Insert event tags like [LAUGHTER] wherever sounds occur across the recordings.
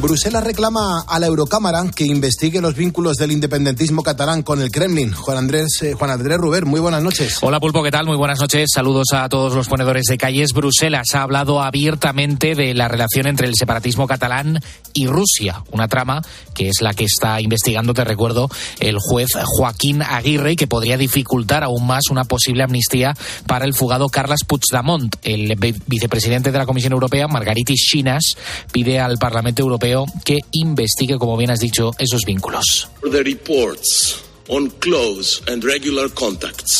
Bruselas reclama a la Eurocámara que investigue los vínculos del independentismo catalán con el Kremlin. Juan Andrés, eh, Juan Andrés Ruber, muy buenas noches. Hola Pulpo, ¿qué tal? Muy buenas noches. Saludos a todos los ponedores de calles. Bruselas ha hablado abiertamente de la relación entre el separatismo catalán y Rusia, una trama que es la que está investigando, te recuerdo, el juez Joaquín Aguirre y que podría dificultar aún más una posible amnistía para el fugado Carles Puigdemont. El vicepresidente de la Comisión Europea, Margaritis Chinas, pide al Parlamento Europeo que investigue, como bien has dicho, esos vínculos.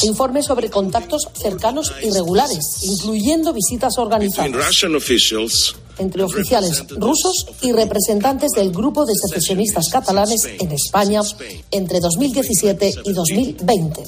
Informes sobre contactos cercanos y regulares, incluyendo visitas organizadas entre oficiales rusos y representantes del grupo de secesionistas catalanes en España entre 2017 y 2020.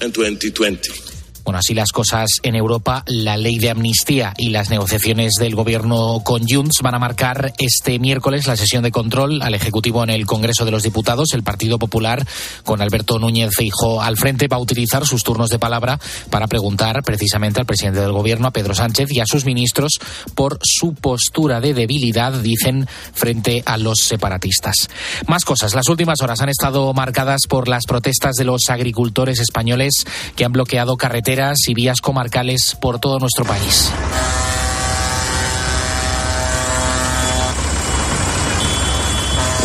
Bueno, así las cosas en Europa, la ley de amnistía y las negociaciones del gobierno con Junts van a marcar este miércoles la sesión de control al Ejecutivo en el Congreso de los Diputados. El Partido Popular, con Alberto Núñez Feijóo al frente, va a utilizar sus turnos de palabra para preguntar precisamente al presidente del gobierno, a Pedro Sánchez, y a sus ministros por su postura de debilidad, dicen, frente a los separatistas. Más cosas. Las últimas horas han estado marcadas por las protestas de los agricultores españoles que han bloqueado carreteras y vías comarcales por todo nuestro país.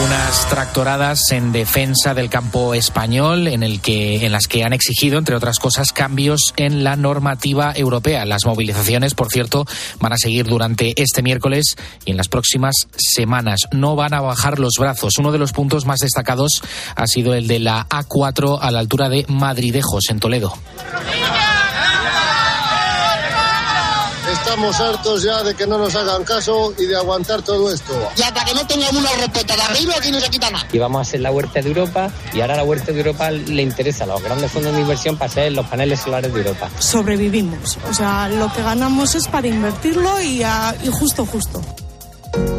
unas tractoradas en defensa del campo español en el que en las que han exigido entre otras cosas cambios en la normativa europea. Las movilizaciones, por cierto, van a seguir durante este miércoles y en las próximas semanas. No van a bajar los brazos. Uno de los puntos más destacados ha sido el de la A4 a la altura de Madridejos en Toledo. Estamos hartos ya de que no nos hagan caso y de aguantar todo esto. Ya para que no tengamos una respuesta de arriba, aquí no se quita nada. Y vamos a hacer la huerta de Europa y ahora la huerta de Europa le interesa a los grandes fondos de inversión para hacer los paneles solares de Europa. Sobrevivimos. O sea, lo que ganamos es para invertirlo y, y justo, justo.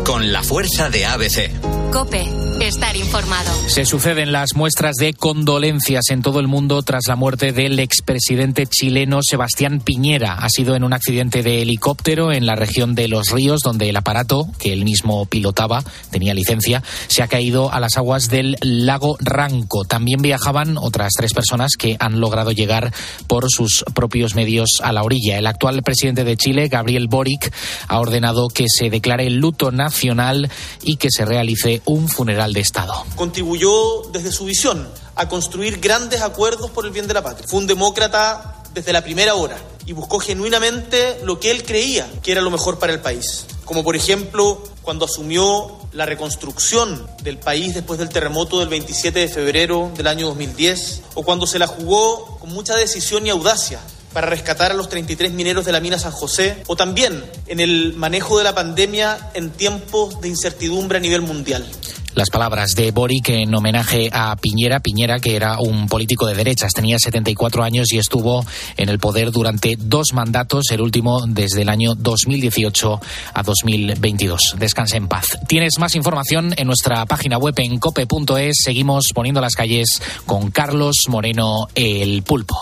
Con la fuerza de ABC. Cope, estar informado. Se suceden las muestras de condolencias en todo el mundo tras la muerte del expresidente chileno Sebastián Piñera. Ha sido en un accidente de helicóptero en la región de Los Ríos, donde el aparato, que él mismo pilotaba, tenía licencia, se ha caído a las aguas del lago Ranco. También viajaban otras tres personas que han logrado llegar por sus propios medios a la orilla. El actual presidente de Chile, Gabriel Boric, ha ordenado que se declare luto nacional y que se realice un funeral de Estado. Contribuyó desde su visión a construir grandes acuerdos por el bien de la patria. Fue un demócrata desde la primera hora y buscó genuinamente lo que él creía que era lo mejor para el país. Como por ejemplo cuando asumió la reconstrucción del país después del terremoto del 27 de febrero del año 2010, o cuando se la jugó con mucha decisión y audacia para rescatar a los 33 mineros de la mina San José, o también en el manejo de la pandemia en tiempos de incertidumbre a nivel mundial. Las palabras de Boric en homenaje a Piñera, Piñera que era un político de derechas, tenía 74 años y estuvo en el poder durante dos mandatos, el último desde el año 2018 a 2022. Descanse en paz. Tienes más información en nuestra página web en cope.es. Seguimos poniendo las calles con Carlos Moreno el Pulpo.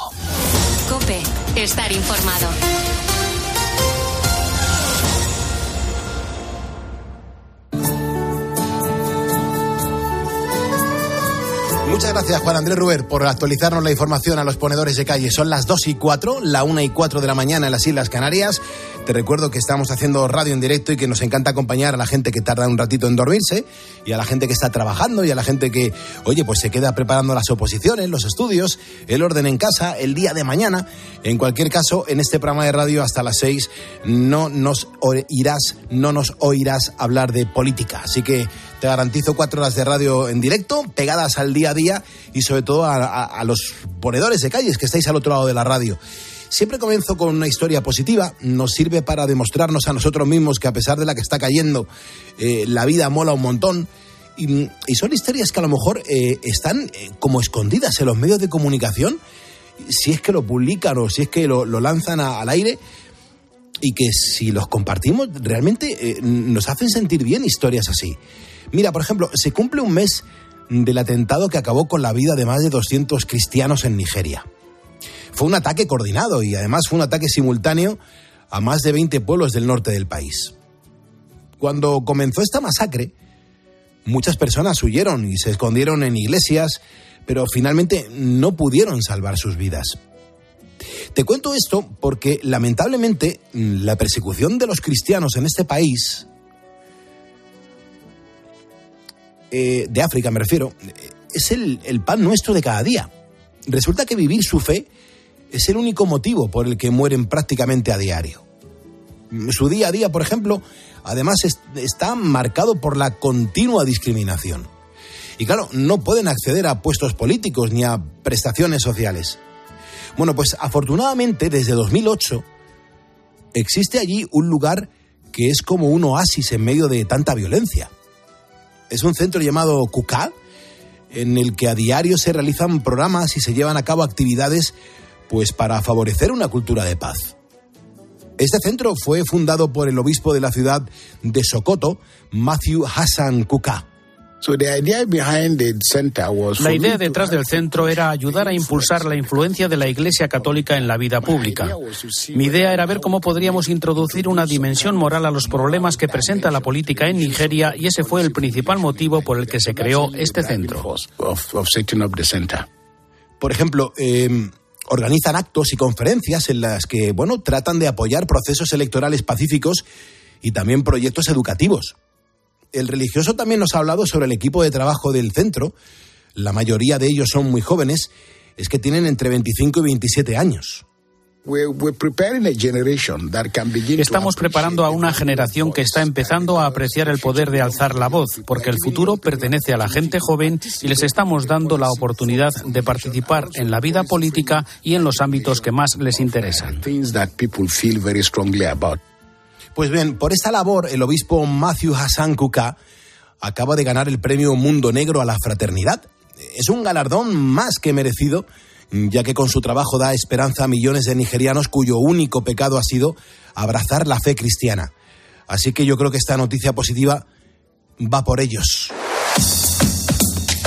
Cope, estar informado. Muchas gracias, Juan Andrés Ruber, por actualizarnos la información a los ponedores de calle. Son las 2 y 4, la 1 y 4 de la mañana en las Islas Canarias. Te recuerdo que estamos haciendo radio en directo y que nos encanta acompañar a la gente que tarda un ratito en dormirse y a la gente que está trabajando y a la gente que, oye, pues se queda preparando las oposiciones, los estudios, el orden en casa, el día de mañana. En cualquier caso, en este programa de radio hasta las 6 no nos oirás, no nos oirás hablar de política. Así que te garantizo cuatro horas de radio en directo, pegadas al día a día y sobre todo a, los ponedores de calles que estáis al otro lado de la radio. Siempre comienzo con una historia positiva, nos sirve para demostrarnos a nosotros mismos que a pesar de la que está cayendo, eh, la vida mola un montón. Y, son historias que a lo mejor eh, están eh, como escondidas en los medios de comunicación, si es que lo publican o si es que lo, lanzan al aire, y que si los compartimos realmente nos hacen sentir bien historias así. Mira, por ejemplo, se cumple un mes del atentado que acabó con la vida de más de 200 cristianos en Nigeria. fue un ataque coordinado y además fue un ataque simultáneo a más de 20 pueblos del norte del país. Cuando comenzó esta masacre, muchas personas huyeron y se escondieron en iglesias, pero finalmente no pudieron salvar sus vidas. Te cuento esto porque lamentablemente la persecución de los cristianos en este país, eh, de África me refiero, es el, el pan nuestro de cada día. Resulta que vivir su fe es el único motivo por el que mueren prácticamente a diario. Su día a día, por ejemplo, además está marcado por la continua discriminación. Y claro, no pueden acceder a puestos políticos ni a prestaciones sociales. Bueno, pues afortunadamente desde 2008 existe allí un lugar que es como un oasis en medio de tanta violencia. Es un centro llamado Kuka, en el que a diario se realizan programas y se llevan a cabo actividades pues para favorecer una cultura de paz. Este centro fue fundado por el obispo de la ciudad de Sokoto, Matthew Hassan Kuka. La idea detrás del centro era ayudar a impulsar la influencia de la Iglesia Católica en la vida pública. Mi idea era ver cómo podríamos introducir una dimensión moral a los problemas que presenta la política en Nigeria y ese fue el principal motivo por el que se creó este centro. Por ejemplo, em, organizan actos y conferencias en las que, bueno, tratan de apoyar procesos electorales pacíficos y también proyectos educativos el religioso también nos ha hablado sobre el equipo de trabajo del centro. La mayoría de ellos son muy jóvenes, es que tienen entre 25 y 27 años. Estamos preparando a una generación que está empezando a apreciar el poder de alzar la voz, porque el futuro pertenece a la gente joven y les estamos dando la oportunidad de participar en la vida política y en los ámbitos que más les interesan. Pues bien, por esta labor, el obispo Matthew Hassan Kuka acaba de ganar el premio Mundo Negro a la Fraternidad. Es un galardón más que merecido, ya que con su trabajo da esperanza a millones de nigerianos cuyo único pecado ha sido abrazar la fe cristiana. Así que yo creo que esta noticia positiva va por ellos.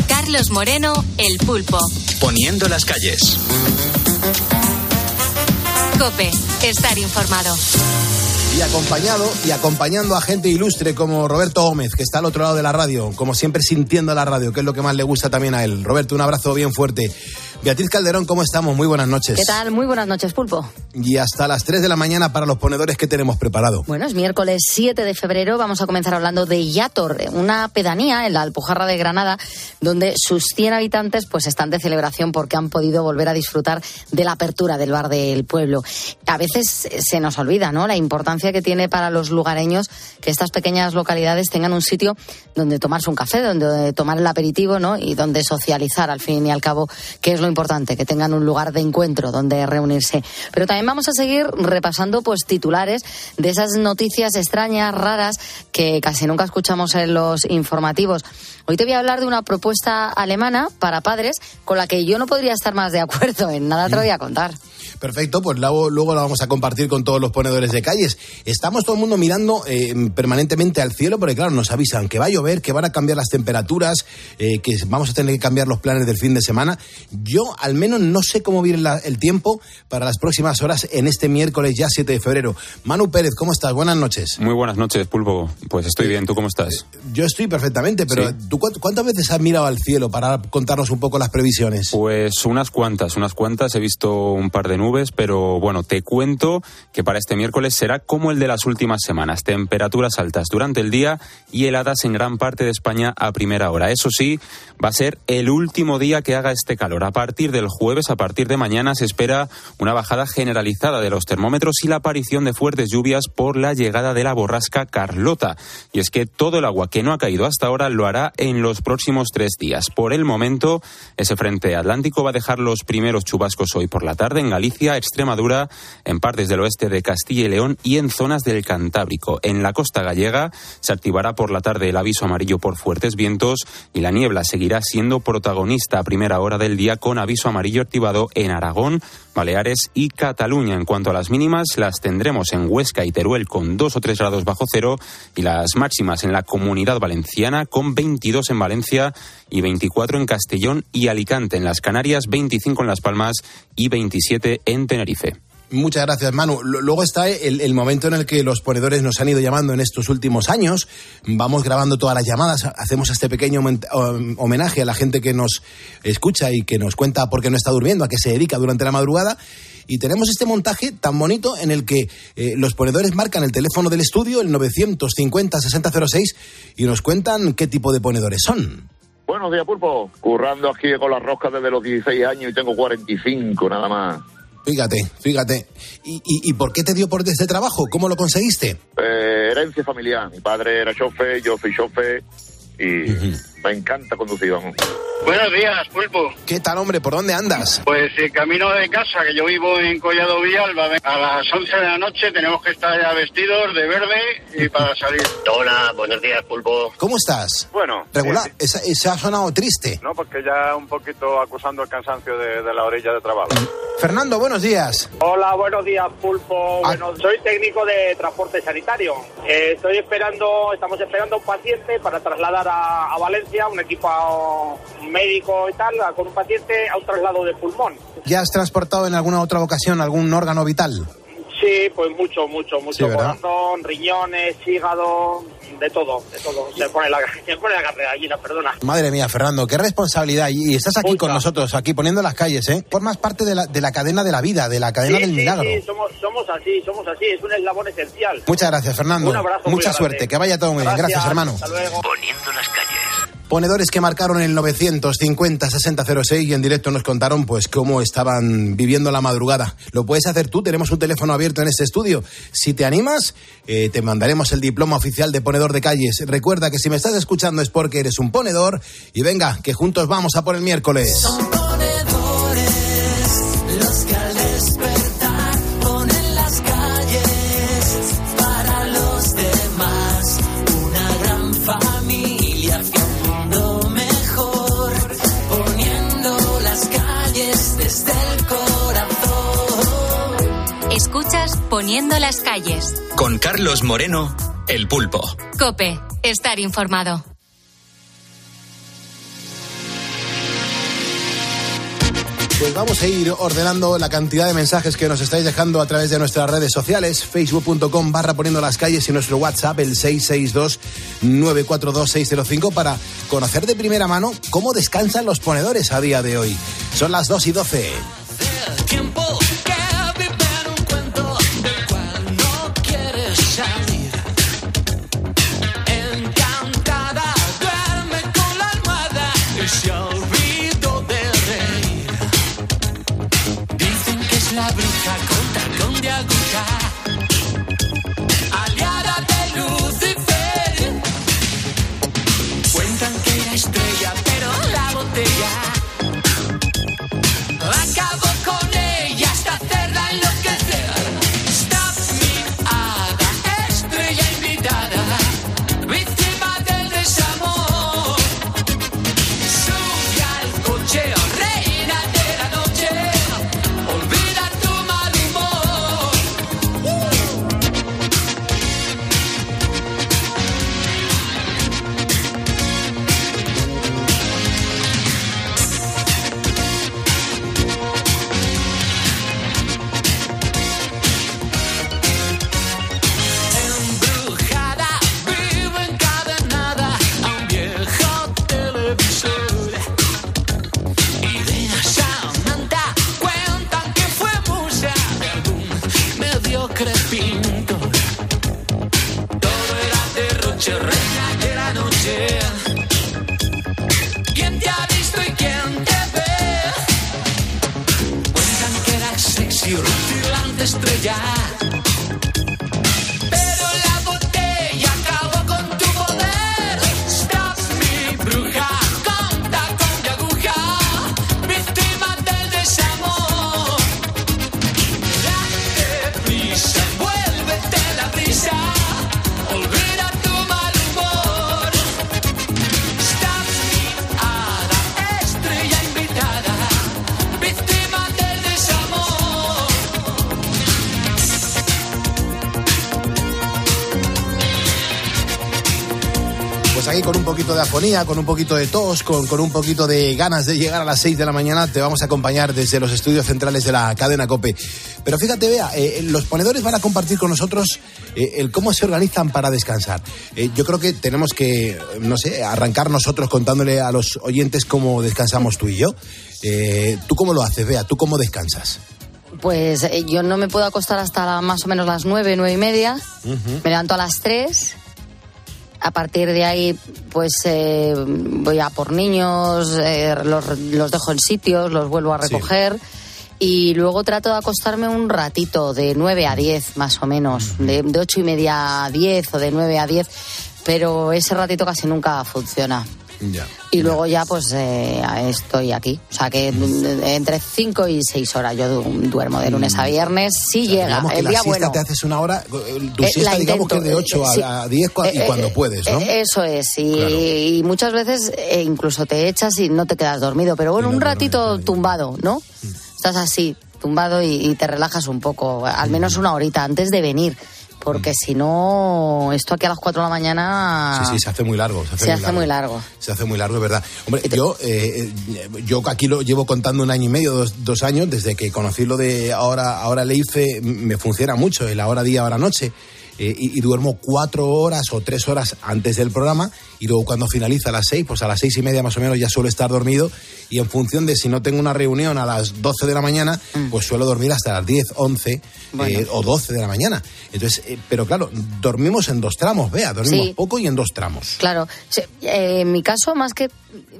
Carlos Moreno, El Pulpo. Poniendo las calles. Cope, estar informado y acompañado y acompañando a gente ilustre como Roberto Gómez, que está al otro lado de la radio, como siempre sintiendo la radio, que es lo que más le gusta también a él. Roberto, un abrazo bien fuerte. Beatriz Calderón, ¿cómo estamos? Muy buenas noches. ¿Qué tal? Muy buenas noches, Pulpo. Y hasta las 3 de la mañana para los ponedores que tenemos preparado. Bueno, es miércoles 7 de febrero. Vamos a comenzar hablando de Yator, una pedanía en la Alpujarra de Granada, donde sus 100 habitantes pues están de celebración porque han podido volver a disfrutar de la apertura del bar del pueblo. A veces se nos olvida, ¿no? La importancia que tiene para los lugareños que estas pequeñas localidades tengan un sitio donde tomarse un café, donde tomar el aperitivo, ¿no? Y donde socializar, al fin y al cabo, que es lo importante, que tengan un lugar de encuentro donde reunirse. Pero también vamos a seguir repasando pues titulares de esas noticias extrañas, raras, que casi nunca escuchamos en los informativos. Hoy te voy a hablar de una propuesta alemana para padres con la que yo no podría estar más de acuerdo. En nada te lo voy a contar. Perfecto, pues luego, luego lo vamos a compartir con todos los ponedores de calles. Estamos todo el mundo mirando eh, permanentemente al cielo porque, claro, nos avisan que va a llover, que van a cambiar las temperaturas, eh, que vamos a tener que cambiar los planes del fin de semana. Yo, al menos, no sé cómo viene el tiempo para las próximas horas en este miércoles ya 7 de febrero. Manu Pérez, ¿cómo estás? Buenas noches. Muy buenas noches, Pulpo. Pues estoy bien, ¿tú cómo estás? Yo estoy perfectamente, pero ¿tú cuántas veces has mirado al cielo para contarnos un poco las previsiones? Pues unas cuantas, unas cuantas. He visto un par de nubes, pero bueno, te cuento que para este miércoles será como el de las últimas semanas. Temperaturas altas durante el día y heladas en gran parte de España a primera hora. Eso sí, va a ser el último día que haga este calor. A partir del jueves, a partir de mañana, se espera una bajada generalizada de los termómetros y la aparición de fuertes lluvias por la llegada de la borrasca Carlota. Y es que todo el agua que no ha caído hasta ahora lo hará en los próximos tres días. Por el momento, ese frente atlántico va a dejar los primeros chubascos hoy por la tarde en Galicia, Extremadura, en partes del oeste de Castilla y León y en zonas del Cantábrico. En la costa gallega se activará por la tarde el aviso amarillo por fuertes vientos y la niebla seguirá siendo protagonista a primera hora del día con aviso amarillo activado en Aragón, Baleares y Cataluña. En cuanto a las mínimas, las tendremos en Huesca y Teruel con 2 o 3 grados bajo cero y las máximas en la comunidad valenciana con 22 en Valencia y 24 en Castellón y Alicante. En las Canarias, 25 en Las Palmas y 27 en Tenerife. Muchas gracias, Manu. Luego está el, momento en el que los ponedores nos han ido llamando en estos últimos años. Vamos grabando todas las llamadas, hacemos este pequeño homenaje a la gente que nos escucha y que nos cuenta por qué no está durmiendo, a qué se dedica durante la madrugada. Y tenemos este montaje tan bonito en el que eh, los ponedores marcan el teléfono del estudio, el 950-6006, y nos cuentan qué tipo de ponedores son. Buenos días, Pulpo. Currando aquí con las roscas desde los 16 años y tengo 45 nada más. Fíjate, fíjate. ¿Y, y, por qué te dio por este trabajo? ¿Cómo lo conseguiste? Eh, herencia familiar. Mi padre era chofer, yo soy chofer y me encanta conducir, vamos. Buenos días, Pulpo. ¿Qué tal, hombre? ¿Por dónde andas? Pues el camino de casa, que yo vivo en Collado Villalba. A las 11 de la noche tenemos que estar ya vestidos de verde y para salir. Hola, buenos días, Pulpo. ¿Cómo estás? Bueno. Regular. Eh, esa, ha sonado triste. No, porque ya un poquito acusando el cansancio de, la orilla de trabajo. Fernando, buenos días. Hola, buenos días, Pulpo. Ah. Bueno, soy técnico de transporte sanitario. Eh, estoy esperando, estamos esperando a un paciente para trasladar a Valencia un equipo médico y tal, con un paciente a un traslado de pulmón. ¿Ya has transportado en alguna otra ocasión algún órgano vital? Sí, pues mucho, mucho, mucho. corazón, riñones, hígado, de todo, de todo. Se pone la, [LAUGHS] se pone la gallina, perdona. Madre mía, Fernando, qué responsabilidad. Y estás aquí con nosotros, aquí poniendo las calles, ¿eh? Formas parte de la, de la cadena de la vida, de la cadena del milagro. Sí, somos, somos así, somos así. Es un eslabón esencial. Muchas gracias, Fernando. Un abrazo Mucha suerte, que vaya todo muy bien. Gracias, hermano. Hasta luego. Poniendo las calles. Ponedores que marcaron el 950-6006 y en directo nos contaron pues cómo estaban viviendo la madrugada. Lo puedes hacer tú, tenemos un teléfono abierto en este estudio. Si te animas, eh, te mandaremos el diploma oficial de ponedor de calles. Recuerda que si me estás escuchando es porque eres un ponedor y venga, que juntos vamos a por el miércoles. Poniendo las calles. Con Carlos Moreno, El Pulpo. Cope, estar informado. Pues vamos a ir ordenando la cantidad de mensajes que nos estáis dejando a través de nuestras redes sociales, facebook.com barra poniendo las calles y nuestro WhatsApp, el 662-942-605, para conocer de primera mano cómo descansan los ponedores a día de hoy. Son las 2 y 12. pues con un poquito de tos, con, con un poquito de ganas de llegar a las 6 de la mañana, te vamos a acompañar desde los estudios centrales de la cadena COPE. Pero fíjate, vea, eh, los ponedores van a compartir con nosotros eh, el cómo se organizan para descansar. Eh, yo creo que tenemos que, no sé, arrancar nosotros contándole a los oyentes cómo descansamos tú y yo. ¿Tú cómo lo haces, Vea? ¿Tú cómo descansas? Pues yo no me puedo acostar hasta más o menos las nueve, nueve y media. Me levanto a las tres a partir de ahí, pues eh, voy a por niños, eh, los, dejo en sitios, los vuelvo a recoger. Y luego trato de acostarme un ratito, de 9 a 10 más o menos, de, de 8 y media a 10 o de 9 a 10, pero ese ratito casi nunca funciona y luego ya pues eh, estoy aquí. O sea que entre 5 y 6 horas yo duermo de lunes a mm. viernes. Si llega el la día bueno. te haces una hora, tu eh, siesta digamos que de 8 a 10 y cuando puedes, ¿no? Eso es, y, muchas veces incluso te echas y no te quedas dormido, pero bueno, un ratito tumbado, ¿no? Mm. Estás así, tumbado y, te relajas un poco, al menos una horita antes de venir porque si no, esto aquí a las 4 de la mañana... Sí, sí, se hace muy largo. Se hace, muy, largo. Se hace muy largo, es verdad. Hombre, yo, eh, yo aquí lo llevo contando un año y medio, dos, años, desde que conocí lo de ahora, ahora Leife, me funciona mucho, el ahora día, ahora noche. Eh, y, duermo cuatro horas o tres horas antes del programa y luego cuando finaliza a las seis, pues a las seis y media más o menos ya suelo estar dormido y en función de si no tengo una reunión a las doce de la mañana, mm. pues suelo dormir hasta las diez, once eh, o doce de la mañana. Entonces, eh, pero claro, dormimos en dos tramos, vea, dormimos poco y en dos tramos. Claro, en mi caso más que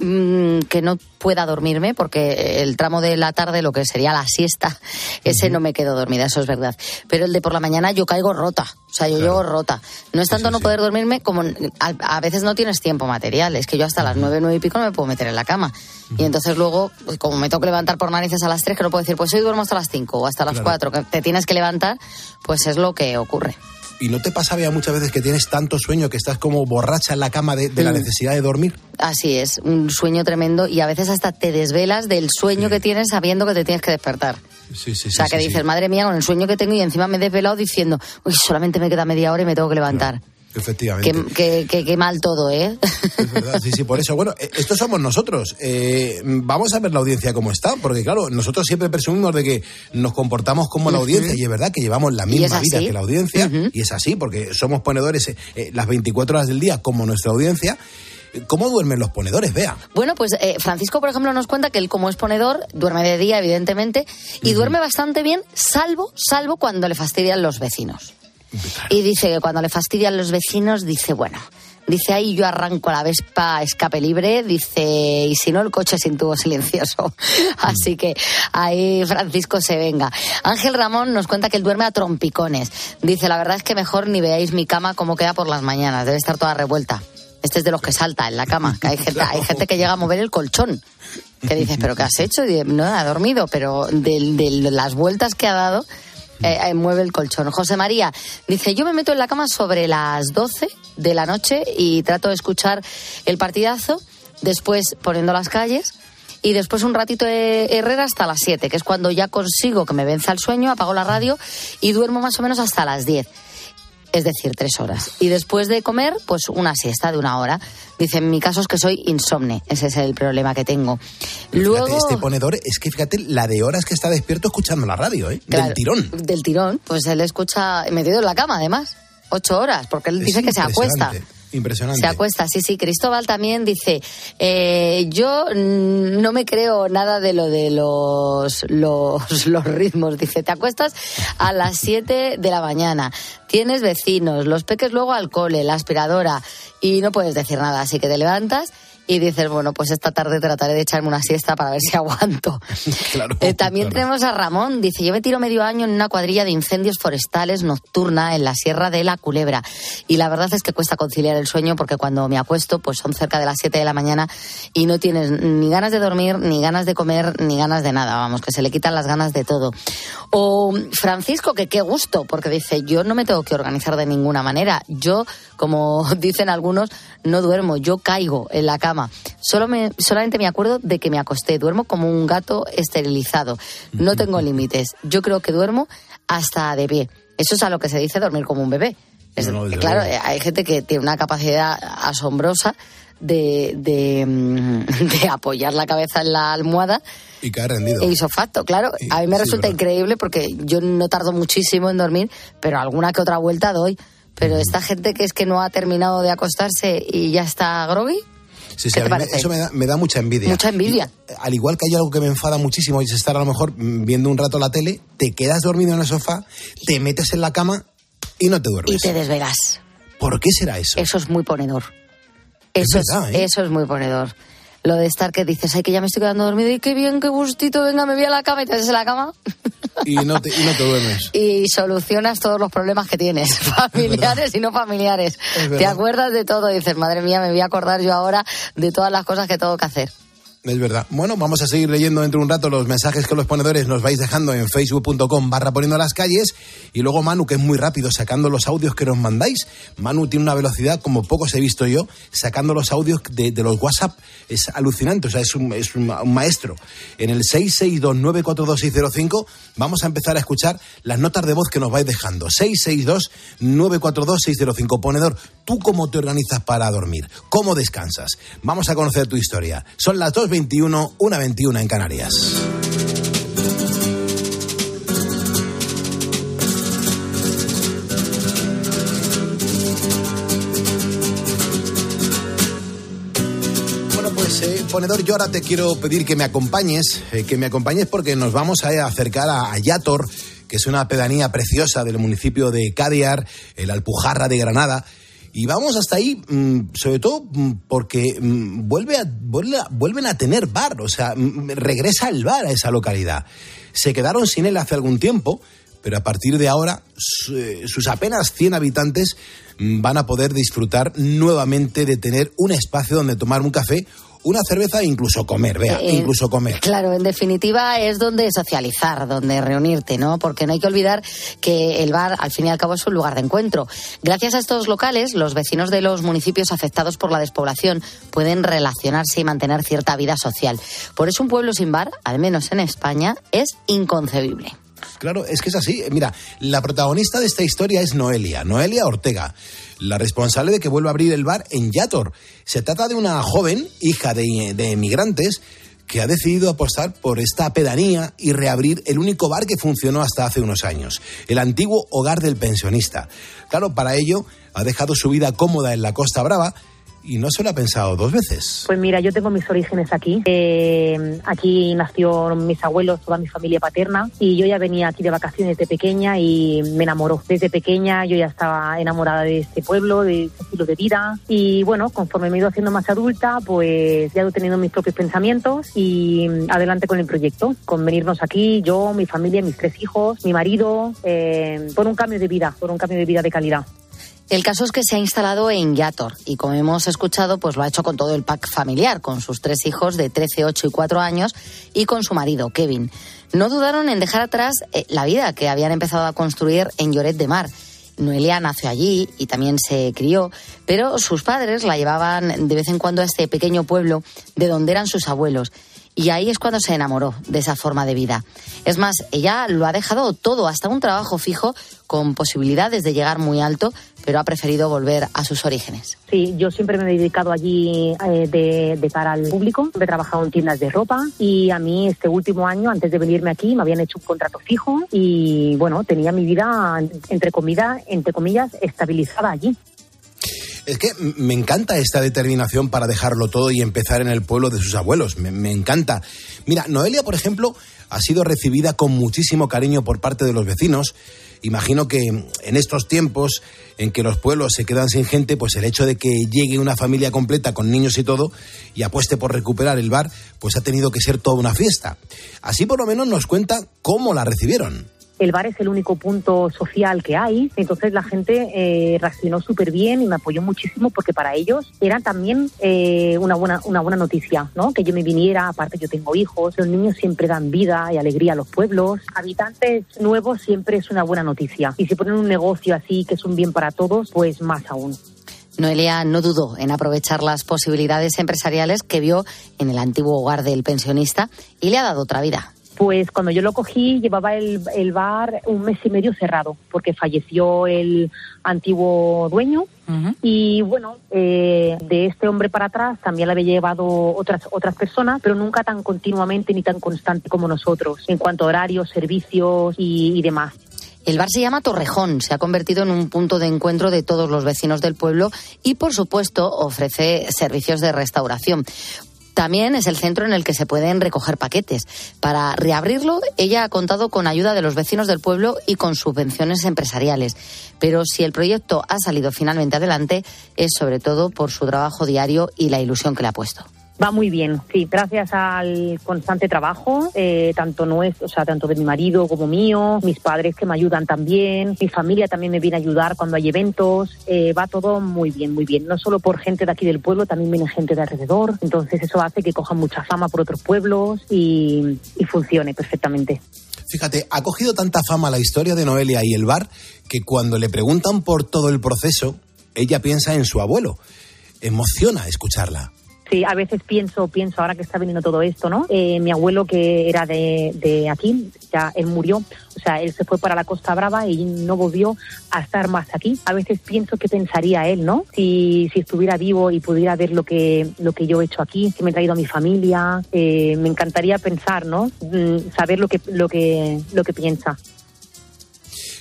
mm, que no pueda dormirme, porque el tramo de la tarde, lo que sería la siesta, [LAUGHS] ese no me quedo dormida, eso es verdad. Pero el de por la mañana yo caigo rota. O sea, yo llego rota. No es tanto no poder dormirme como a, veces no tienes tiempo material. Es que yo hasta las nueve, nueve y pico no me puedo meter en la cama. Y entonces luego, pues, como me tengo que levantar por narices a las tres, que no puedo decir, pues hoy duermo hasta las cinco o hasta las cuatro, que te tienes que levantar, pues es lo que ocurre. ¿Y no te pasa, Bea, muchas veces que tienes tanto sueño que estás como borracha en la cama de, la mm. necesidad de dormir? Así es, un sueño tremendo y a veces hasta te desvelas del sueño que tienes sabiendo que te tienes que despertar. Sí, sí, o sea, que dices, madre mía, con el sueño que tengo y encima me he desvelado diciendo, uy, solamente me queda media hora y me tengo que levantar. Efectivamente. Qué, mal todo, ¿eh? Es verdad, sí, sí, por eso. Bueno, eh, estos somos nosotros. Eh, vamos a ver la audiencia cómo está, porque claro, nosotros siempre presumimos de que nos comportamos como la audiencia y es verdad que llevamos la misma vida que la audiencia y es así, porque somos ponedores eh, las 24 horas del día como nuestra audiencia. ¿Cómo duermen los ponedores, Vea? Bueno, pues Francisco, por ejemplo, nos cuenta que él, como es ponedor, duerme de día, evidentemente, y duerme bastante bien, salvo, salvo cuando le fastidian los vecinos. Y dice que cuando le fastidian los vecinos, dice, bueno, Dice ahí yo arranco la Vespa escape libre, dice, y si no el coche sin tubo silencioso. [LAUGHS] Así que ahí Francisco se venga. Ángel Ramón nos cuenta que él duerme a trompicones. Dice, la verdad es que mejor ni veáis mi cama como queda por las mañanas, debe estar toda revuelta. Este es de los que salta en la cama, que [LAUGHS] hay gente, hay gente que llega a mover el colchón. Que dices, ¿pero qué has hecho? Y no, ha dormido, pero de las vueltas que ha dado, eh, eh, mueve el colchón. José María dice, yo me meto en la cama sobre las 12 de la noche y trato de escuchar el partidazo, después poniendo las calles y después un ratito de Herrera hasta las 7, que es cuando ya consigo que me venza el sueño, apago la radio y duermo más o menos hasta las 10 es decir, tres horas. Y después de comer, pues una siesta de una hora. Dice, en mi caso es que soy insomne, ese es el problema que tengo. Luego... este ponedor, es que fíjate la de horas que está despierto escuchando la radio, ¿eh? del tirón. Del tirón, pues él escucha metido en la cama, además. Ocho horas, porque él dice que se acuesta. Impresionante. Se acuesta, sí, sí. Cristóbal también dice, eh, yo no me creo nada de lo de los, los, [LAUGHS] los ritmos. Dice, te acuestas a las 7 de la mañana, tienes vecinos, los peques luego al cole, la aspiradora y no puedes decir nada, así que te levantas y dices, bueno, pues esta tarde trataré de echarme una siesta para ver si [LAUGHS] aguanto. [LAUGHS] Eh, también tenemos a Ramón, dice, yo me tiro medio año en una cuadrilla de incendios forestales nocturna en la Sierra de la Culebra y la verdad es que cuesta conciliar el sueño porque cuando me acuesto pues son cerca de las 7 de la mañana y no tienes ni ganas de dormir, ni ganas de comer, ni ganas de nada, vamos, que se le quitan las ganas de todo. O Francisco, que qué gusto, porque dice, yo no me tengo que organizar de ninguna manera, yo, como [LAUGHS] dicen algunos, no duermo, yo caigo en la cama Solo me, solamente me acuerdo de que me acosté. Duermo como un gato esterilizado. No tengo límites. Yo creo que duermo hasta de pie. Eso es a lo que se dice dormir como un bebé. claro, hay gente que tiene una capacidad asombrosa de, de, mm, [LAUGHS] de, apoyar la cabeza en la almohada. Y caer rendido. E isofacto, claro. a mí me resulta increíble porque yo no tardo muchísimo en dormir, pero alguna que otra vuelta doy. Pero esta gente que es que no ha terminado de acostarse y ya está groggy. Sí, sí, eso me da, me da, mucha envidia. Mucha envidia. al igual que hay algo que me enfada muchísimo, es estar a lo mejor viendo un rato la tele, te quedas dormido en el sofá, te metes en la cama y no te duermes. Y te desvelas. ¿Por qué será eso? Eso es muy ponedor. Eso es, ¿eh? eso es muy ponedor. Lo de estar que dices, ay, que ya me estoy quedando dormido y qué bien, qué gustito, venga, me voy a la cama y te haces en la cama. Y no te, y no te duermes. [LAUGHS] y solucionas todos los problemas que tienes, [LAUGHS] familiares y no familiares. Te acuerdas de todo y dices, madre mía, me voy a acordar yo ahora de todas las cosas que tengo que hacer. Es verdad. Bueno, vamos a seguir leyendo dentro de un rato los mensajes que los ponedores nos vais dejando en facebook.com barra poniendo las calles y luego Manu, que es muy rápido sacando los audios que nos mandáis. Manu tiene una velocidad como pocos he visto yo, sacando los audios de, los WhatsApp. Es alucinante, o sea, es un, es un, maestro. En el 662942605 vamos a empezar a escuchar las notas de voz que nos vais dejando. 662942605. Ponedor, ¿tú cómo te organizas para dormir? ¿Cómo descansas? Vamos a conocer tu historia. Son las dos 21, una 21 en Canarias. Bueno, pues eh, ponedor, yo ahora te quiero pedir que me acompañes, eh, que me acompañes porque nos vamos a acercar a, a Yator, que es una pedanía preciosa del municipio de Cadiar, el Alpujarra de Granada y vamos hasta ahí, mm, sobre todo mm, porque mm, vuelve a, vuelven a tener bar, o sea, regresa el bar a esa localidad. Se quedaron sin él hace algún tiempo, pero a partir de ahora eh, sus apenas 100 habitantes van a poder disfrutar nuevamente de tener un espacio donde tomar un café una cerveza e incluso comer, vea, eh, incluso comer. Claro, en definitiva es donde socializar, donde reunirte, ¿no? Porque no hay que olvidar que el bar, al fin y al cabo, es un lugar de encuentro. Gracias a estos locales, los vecinos de los municipios afectados por la despoblación pueden relacionarse y mantener cierta vida social. Por eso un pueblo sin bar, al menos en España, es inconcebible. Claro, es que es así. Mira, la protagonista de esta historia es Noelia, Noelia Ortega la responsable de que vuelva a abrir el bar en Yator. Se trata de una joven, hija de, de emigrantes, que ha decidido apostar por esta pedanía y reabrir el único bar que funcionó hasta hace unos años, el antiguo hogar del pensionista. Claro, para ello ha dejado su vida cómoda en la Costa Brava y no se lo ha pensado dos veces. Pues mira, yo tengo mis orígenes aquí. Eh, aquí nació mis abuelos, toda mi familia paterna y yo ya venía aquí de vacaciones de pequeña y me enamoró. Desde pequeña yo ya estaba enamorada de este pueblo, de este estilo de vida y bueno, conforme me he ido haciendo más adulta, pues ya he tenido mis propios pensamientos y adelante con el proyecto, con venirnos aquí, yo, mi familia, mis tres hijos, mi marido, eh, por un cambio de vida, por un cambio de vida de calidad. El caso es que se ha instalado en Yator y como hemos escuchado, pues lo ha hecho con todo el pack familiar, con sus tres hijos de 13, 8 y 4 años y con su marido, Kevin. No dudaron en dejar atrás eh, la vida que habían empezado a construir en Lloret de Mar. Noelia nació allí y también se crió, pero sus padres la llevaban de vez en cuando a este pequeño pueblo de donde eran sus abuelos. Y ahí es cuando se enamoró de esa forma de vida. Es más, ella lo ha dejado todo, hasta un trabajo fijo, con posibilidades de llegar muy alto, pero ha preferido volver a sus orígenes. Sí, yo siempre me he dedicado allí eh, de, cara al público. He trabajado en tiendas de ropa y a mí este último año, antes de venirme aquí, me habían hecho un contrato fijo y bueno, tenía mi vida, entre, comida, entre comillas, estabilizada allí. Es que me encanta esta determinación para dejarlo todo y empezar en el pueblo de sus abuelos. Me, encanta. Mira, Noelia, por ejemplo, ha sido recibida con muchísimo cariño por parte de los vecinos. Imagino que en estos tiempos en que los pueblos se quedan sin gente, pues el hecho de que llegue una familia completa con niños y todo y apueste por recuperar el bar, pues ha tenido que ser toda una fiesta. Así por lo menos nos cuenta cómo la recibieron el bar es el único punto social que hay, entonces la gente eh, reaccionó súper bien y me apoyó muchísimo porque para ellos era también eh, una, buena, una buena noticia, ¿no? Que yo me viniera, aparte yo tengo hijos, los niños siempre dan vida y alegría a los pueblos, habitantes nuevos siempre es una buena noticia y si ponen un negocio así que es un bien para todos, pues más aún. Noelia no dudó en aprovechar las posibilidades empresariales que vio en el antiguo hogar del pensionista y le ha dado otra vida Pues cuando yo lo cogí llevaba el, el bar un mes y medio cerrado porque falleció el antiguo dueño y bueno, eh, de este hombre para atrás también le había llevado otras, otras personas, pero nunca tan continuamente ni tan constante como nosotros en cuanto a horarios, servicios y, y demás. El bar se llama Torrejón, se ha convertido en un punto de encuentro de todos los vecinos del pueblo y, por supuesto, ofrece servicios de restauración. También es el centro en el que se pueden recoger paquetes. Para reabrirlo, ella ha contado con ayuda de los vecinos del pueblo y con subvenciones empresariales. Pero si el proyecto ha salido finalmente adelante, es sobre todo por su trabajo diario y la ilusión que le ha puesto. Va muy bien, sí, gracias al constante trabajo, eh, tanto nuestro, o sea, tanto de mi marido como mío, mis padres que me ayudan también, mi familia también me viene a ayudar cuando hay eventos, eh, va todo muy bien, muy bien. No solo por gente de aquí del pueblo, también viene gente de alrededor, entonces eso hace que cojan mucha fama por otros pueblos y, y funcione perfectamente. Fíjate, ha cogido tanta fama la historia de Noelia y el bar que cuando le preguntan por todo el proceso, ella piensa en su abuelo. Emociona escucharla. Sí, a veces pienso, pienso ahora que está viniendo todo esto, ¿no? Eh, mi abuelo que era de, aquí, ya él murió, o sea, él se fue para la Costa Brava y no volvió a estar más aquí. A veces pienso qué pensaría él, ¿no? Si, si estuviera vivo y pudiera ver lo que, lo que yo he hecho aquí, que me he traído a mi familia, eh, me encantaría pensar, ¿no? Mm, saber lo que, lo que, lo que piensa.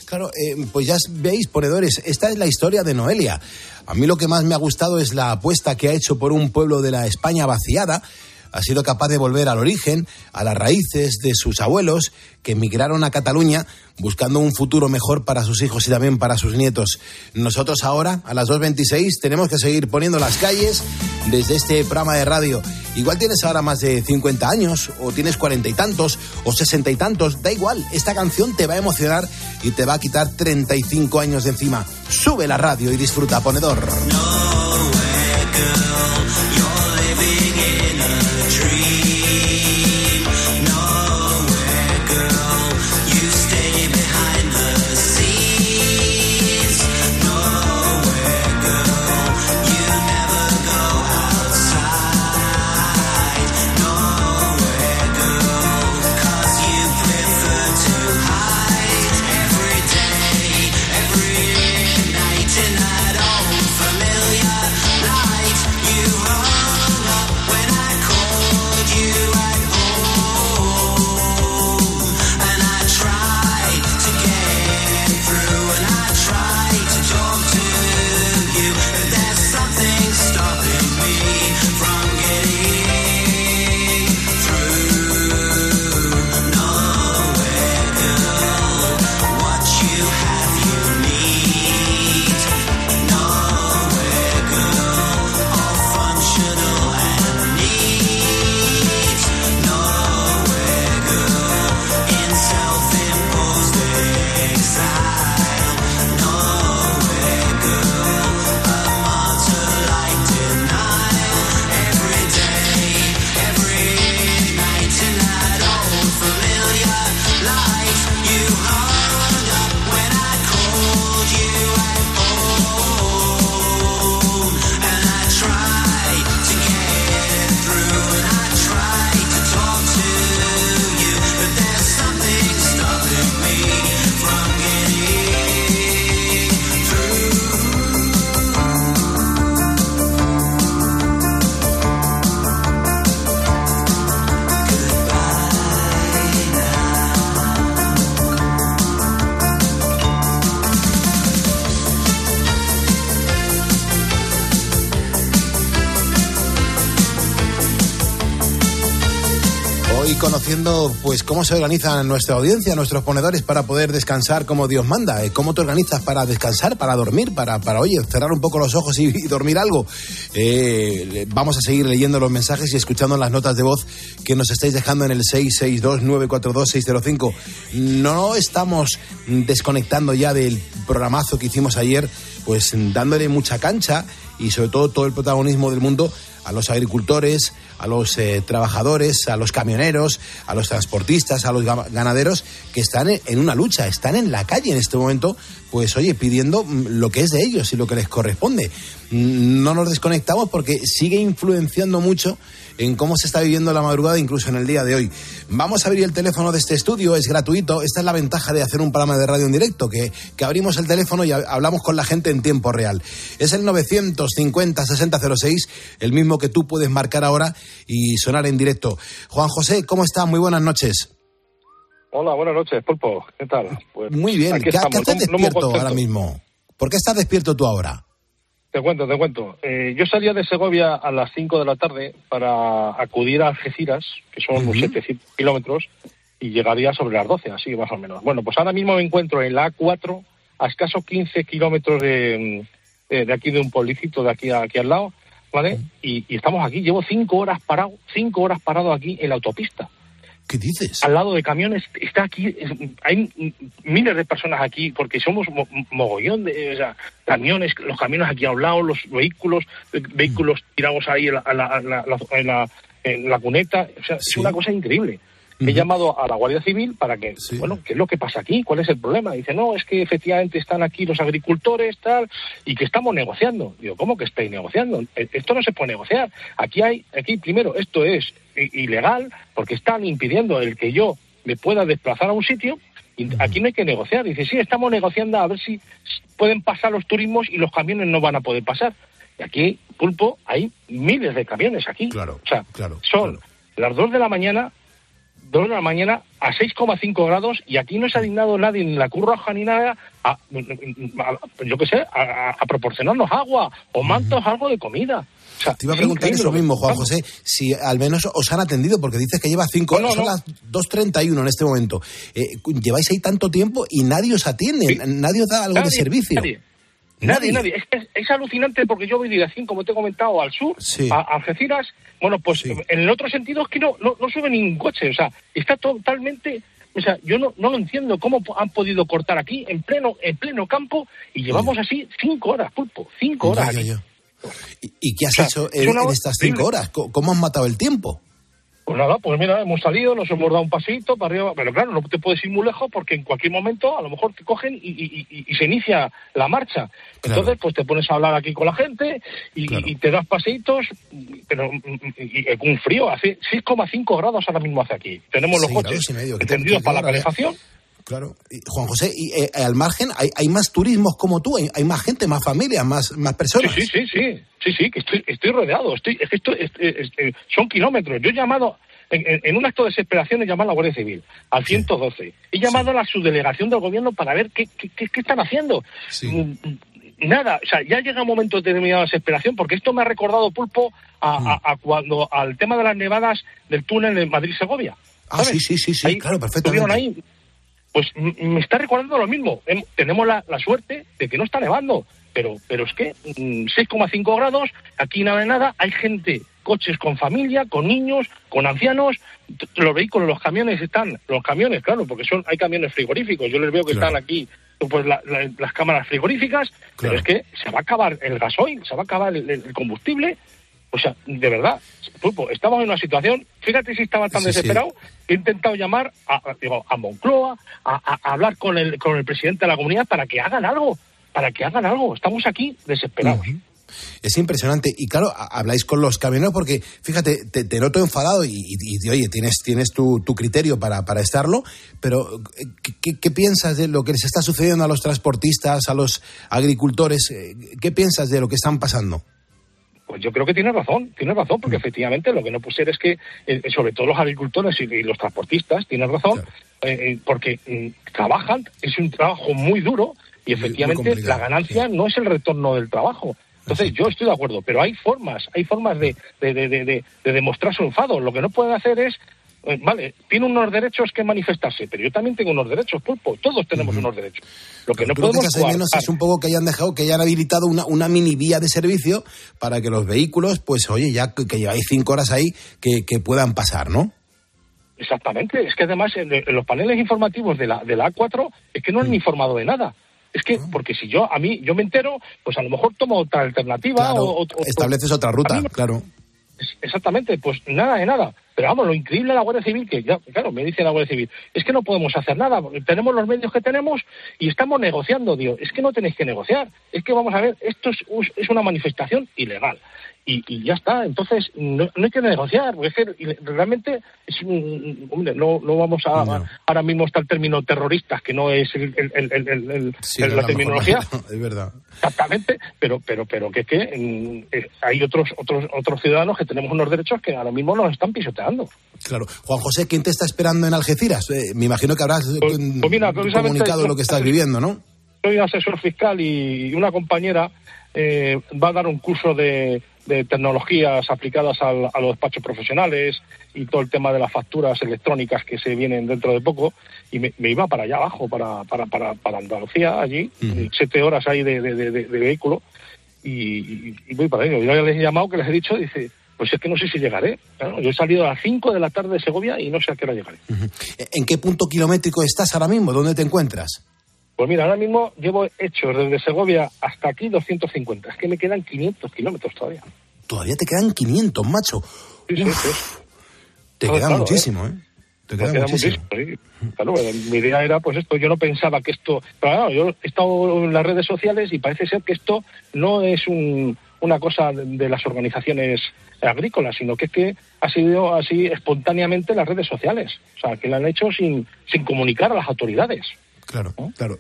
Claro, eh, pues ya veis, ponedores, esta es la historia de Noelia. A mí lo que más me ha gustado es la apuesta que ha hecho por un pueblo de la España vaciada. Ha sido capaz de volver al origen, a las raíces de sus abuelos, que emigraron a Cataluña buscando un futuro mejor para sus hijos y también para sus nietos. Nosotros ahora, a las 2.26, tenemos que seguir poniendo las calles desde este programa de radio. Igual tienes ahora más de 50 años, o tienes cuarenta y tantos, o sesenta y tantos, da igual. Esta canción te va a emocionar y te va a quitar 35 años de encima. Sube la radio y disfruta, ponedor. conociendo pues cómo se organiza nuestra audiencia, nuestros ponedores para poder descansar como Dios manda. Eh, ¿Cómo te organizas para descansar, para dormir, para, para oye, cerrar un poco los ojos y, dormir algo? Eh, vamos a seguir leyendo los mensajes y escuchando las notas de voz que nos estáis dejando en el 662-942-605. No estamos desconectando ya del programazo que hicimos ayer, pues dándole mucha cancha y sobre todo todo el protagonismo del mundo a los agricultores, a los eh, trabajadores, a los camioneros, a los transportistas, a los ganaderos que están en una lucha, están en la calle en este momento, pues oye, pidiendo mm, lo que es de ellos y lo que les corresponde. Mm, no nos desconectamos porque sigue influenciando mucho en cómo se está viviendo la madrugada, incluso en el día de hoy. Vamos a abrir el teléfono de este estudio, es gratuito. Esta es la ventaja de hacer un programa de radio en directo, que, que abrimos el teléfono y hablamos con la gente en tiempo real. Es el 950-6006, el mismo que tú puedes marcar ahora y sonar en directo. Juan José, ¿cómo está? Muy buenas noches. Hola, buenas noches, Pulpo. ¿Qué tal? Pues Muy bien. ¿Qué, estás despierto ahora mismo? ¿Por qué estás despierto tú ahora? Te cuento, te cuento. Eh, yo salía de Segovia a las 5 de la tarde para acudir a Algeciras, que son unos 700 kilómetros, y llegaría sobre las 12, así más o menos. Bueno, pues ahora mismo me encuentro en la A4, a escaso 15 kilómetros de, de, aquí de un pueblecito de aquí, aquí al lado, ¿vale? Y, y, estamos aquí, llevo 5 horas parado, 5 horas parado aquí en la autopista. ¿Qué dices? Al lado de camiones está aquí, hay miles de personas aquí porque somos mogollón de camiones, los camiones aquí a un lado, los vehículos, vehículos tirados ahí en la, en la, cuneta, o sea, es una cosa increíble. He llamado a la Guardia Civil para que, bueno, ¿qué es lo que pasa aquí? ¿Cuál es el problema? Dice, no, es que efectivamente están aquí los agricultores, tal, y que estamos negociando. Digo, ¿cómo que estáis negociando? E, esto no se puede negociar. Aquí hay, aquí primero, esto es ilegal porque están impidiendo el que yo me pueda desplazar a un sitio y aquí no hay que negociar. Dice, sí, estamos negociando a ver si pueden pasar los turismos y los camiones no van a poder pasar. Y aquí, Pulpo, hay miles de camiones aquí. Claro, o sea, claro, son las dos de la mañana 2 de la mañana a 6,5 grados y aquí no se ha dignado nadie, ni la Cruz Roja ni nada, a, yo qué sé, a, proporcionarnos agua o mantos, algo de comida. Te iba a preguntar eso mismo, Juan José, si al menos os han atendido, porque dices que lleva 5 horas, son las 2.31 en este momento. Eh, lleváis ahí tanto tiempo y nadie os atiende, nadie os da algo de servicio. Nadie, nadie. Es, alucinante porque yo voy de aquí, como te he comentado, al sur, a, Algeciras. Bueno, pues en el otro sentido es que no, no, no sube ningún coche. O sea, está totalmente o sea, yo no, no entiendo cómo han podido cortar aquí en pleno en pleno campo y llevamos así cinco horas, pulpo, cinco horas. ¿Y, qué has hecho en, estas cinco horas? ¿Cómo has matado el tiempo? Pues nada, pues mira, hemos salido, nos hemos dado un pasito para arriba, pero claro, no te puedes ir muy lejos porque en cualquier momento a lo mejor te cogen y, se inicia la marcha. Entonces, pues te pones a hablar aquí con la gente y, te das pasitos, pero con un frío, hace 6,5 grados ahora mismo hace aquí. Tenemos los coches encendidos para la calefacción. Claro. Juan José, y eh, al margen hay, hay, más turismos como tú, hay, más gente, más familias, más, más personas. Sí, sí, sí, sí, sí, que estoy, estoy rodeado, estoy, esto, son kilómetros. Yo he llamado, en, un acto de desesperación he llamado a la Guardia Civil, al 112. He llamado a la subdelegación del gobierno para ver qué, qué, qué, están haciendo. Mm, mm, nada, o sea, ya llega un momento de determinada desesperación, porque esto me ha recordado, Pulpo, a, a, cuando, al tema de las nevadas del túnel de Madrid-Segovia. Ah, sí, sí, sí, sí, claro, perfectamente. ahí pues me está recordando lo mismo. Tenemos la, suerte de que no está nevando, pero, pero es que 6,5 mm, grados, aquí nada de nada, hay gente, coches con familia, con niños, con ancianos, los vehículos, los camiones están, los camiones, claro, porque son hay camiones frigoríficos, yo les veo que están aquí pues las cámaras frigoríficas, pero es que se va a acabar el gasoil, se va a acabar el combustible o sea, de verdad, estamos en una situación, fíjate si estaba tan desesperado, he intentado llamar a, digo, a Moncloa, a, hablar con el, con el presidente de la comunidad para que hagan algo, para que hagan algo. Estamos aquí desesperados. Es impresionante. Y claro, habláis con los camioneros porque, fíjate, te, noto enfadado y, oye, tienes, tienes tu, criterio para, para, estarlo, pero ¿qué, ¿qué, piensas de lo que les está sucediendo a los transportistas, a los agricultores? ¿Qué piensas de lo que están pasando? Pues yo creo que tiene razón, tiene razón, porque mm. efectivamente lo que no puede ser es que, eh, eh, sobre todo los agricultores y, los transportistas, tienen razón, eh, porque mm, trabajan, es un trabajo muy duro y efectivamente la ganancia no es el retorno del trabajo. Entonces yo estoy de acuerdo, pero hay formas, hay formas de, de, de, de, demostrar su enfado. Lo que no pueden hacer es vale, tiene unos derechos que manifestarse, pero yo también tengo unos derechos, pulpo. Todos tenemos unos derechos. Lo que no podemos que menos es un poco que hayan dejado, que hayan habilitado una, una mini vía de servicio para que los vehículos, pues oye, ya que, lleváis cinco horas ahí, que, puedan pasar, ¿no? Exactamente. Es que además en, los paneles informativos de la, de la A4 es que no han mm. informado de nada. Es que, ah. porque si yo, a mí, yo me entero, pues a lo mejor tomo otra alternativa o, Estableces otra ruta, claro. Exactamente, pues nada de nada. Pero vamos, lo increíble de la Guardia Civil, que ya, claro, me dice la Guardia Civil, es que no podemos hacer nada, tenemos los medios que tenemos y estamos negociando, digo, es que no tenéis que negociar, es que vamos a ver, esto es, es una manifestación ilegal y, ya está. Entonces, no, hay que negociar, porque es que realmente es hombre, no, no vamos a, ahora mismo está el término terroristas, que no es el, la terminología. es verdad. Exactamente, pero, pero, pero que es que mm, eh, hay otros, otros, otros ciudadanos que tenemos unos derechos que ahora mismo nos están pisoteando. Claro. Juan José, ¿quién te está esperando en Algeciras? Eh, me imagino que habrás pues, pues comunicado lo que estás viviendo, ¿no? Soy asesor fiscal y una compañera eh, va a dar un curso de de tecnologías aplicadas a los despachos profesionales y todo el tema de las facturas electrónicas que se vienen dentro de poco y me, iba para allá abajo, para, para, para, para Andalucía, allí, siete horas ahí de, vehículo y, voy para ello. Yo ya les he llamado, que les he dicho, dice, pues es que no sé si llegaré. yo he salido a las 5 de la tarde de Segovia y no sé a qué hora llegaré. ¿En qué punto kilométrico estás ahora mismo? ¿Dónde te encuentras? Pues mira, ahora mismo llevo hecho desde Segovia hasta aquí 250. Es que me quedan 500 kilómetros todavía. Todavía te quedan 500, macho. Sí, sí, Te queda muchísimo, ¿eh? Te queda, muchísimo. Claro, mi idea era, pues esto, yo no pensaba que esto. Claro, yo he estado en las redes sociales y parece ser que esto no es un, una cosa de las organizaciones agrícolas, sino que es que ha sido así espontáneamente las redes sociales. O sea, que lo han hecho sin, sin comunicar a las autoridades. Claro, claro.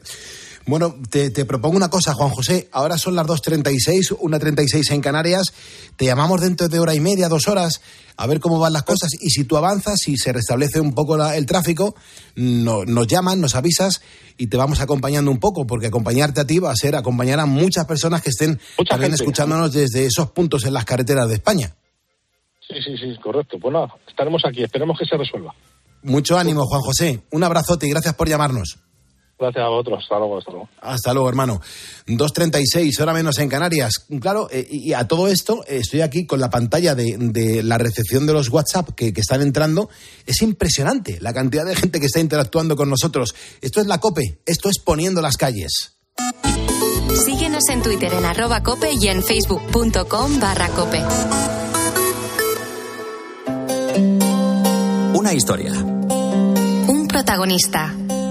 Bueno, te, propongo una cosa, Juan José. Ahora son las 2.36, 1.36 en Canarias. Te llamamos dentro de hora y media, dos horas, a ver cómo van las cosas. Y si tú avanzas, y se restablece un poco el tráfico, nos llaman, nos avisas y te vamos acompañando un poco, porque acompañarte a ti va a ser acompañar a muchas personas que estén también escuchándonos desde esos puntos en las carreteras de España. Sí, sí, sí, correcto. Pues nada, estaremos aquí, esperemos que se resuelva. Mucho ánimo, Juan José. Un abrazote y gracias por llamarnos. Gracias a vosotros. Hasta luego, hasta luego. Hasta luego, hermano. 2.36, hora menos en Canarias. Claro, eh, y a todo esto eh, estoy aquí con la pantalla de, la recepción de los WhatsApp que, que, están entrando. Es impresionante la cantidad de gente que está interactuando con nosotros. Esto es la COPE, esto es Poniendo las Calles. Síguenos en Twitter en arroba cope y en facebook.com barra cope. Una historia. Un protagonista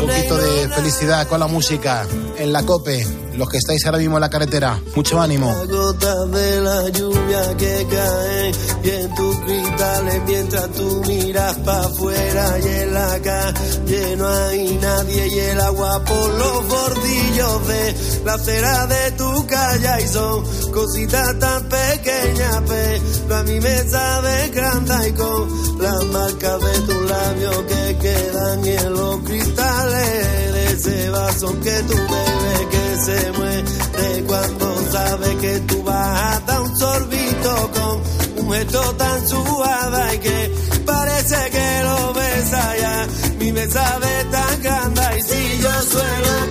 Un poquito de felicidad con la música en la cope. Los que estáis ahora mismo en la carretera, mucho ánimo. gotas de la lluvia que cae y en tus cristales mientras tú miras para afuera y en la calle no hay nadie y el agua por los bordillos de la acera de tu calle y son cositas tan pequeñas pero a mí me sabe grande y con las marcas de tus labios que quedan en los cristales de ese vaso que tú bebes que se de cuando sabe que tú vas a dar un sorbito con un gesto tan suave y que parece que lo ves allá. Mi mesa sabe tan grande y si yo suelo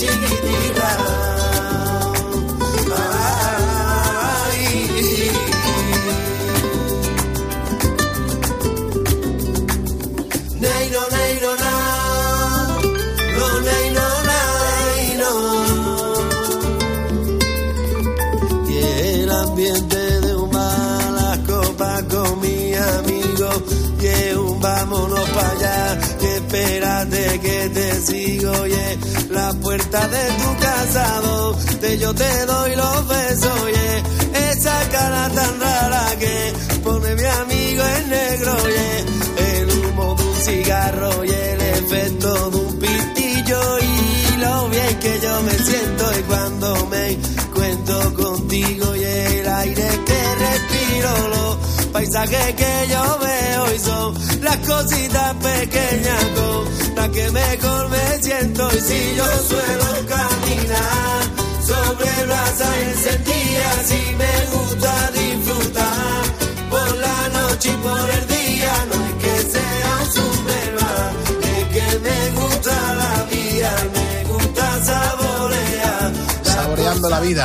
chiquitito. Que te sigo, oye, la puerta de tu casa, donde yo te doy los besos, oye, esa cara tan rara que pone mi amigo en negro, oye, el humo de un cigarro, oye, es todo un pitillo. Y lo bien que yo me siento y cuando me cuento contigo y el aire que respiro, los paisajes que yo veo y son las cositas pequeñas con que mejor me siento. Y si yo suelo caminar sobre brasa encendida si me gusta disfrutar por la noche y por el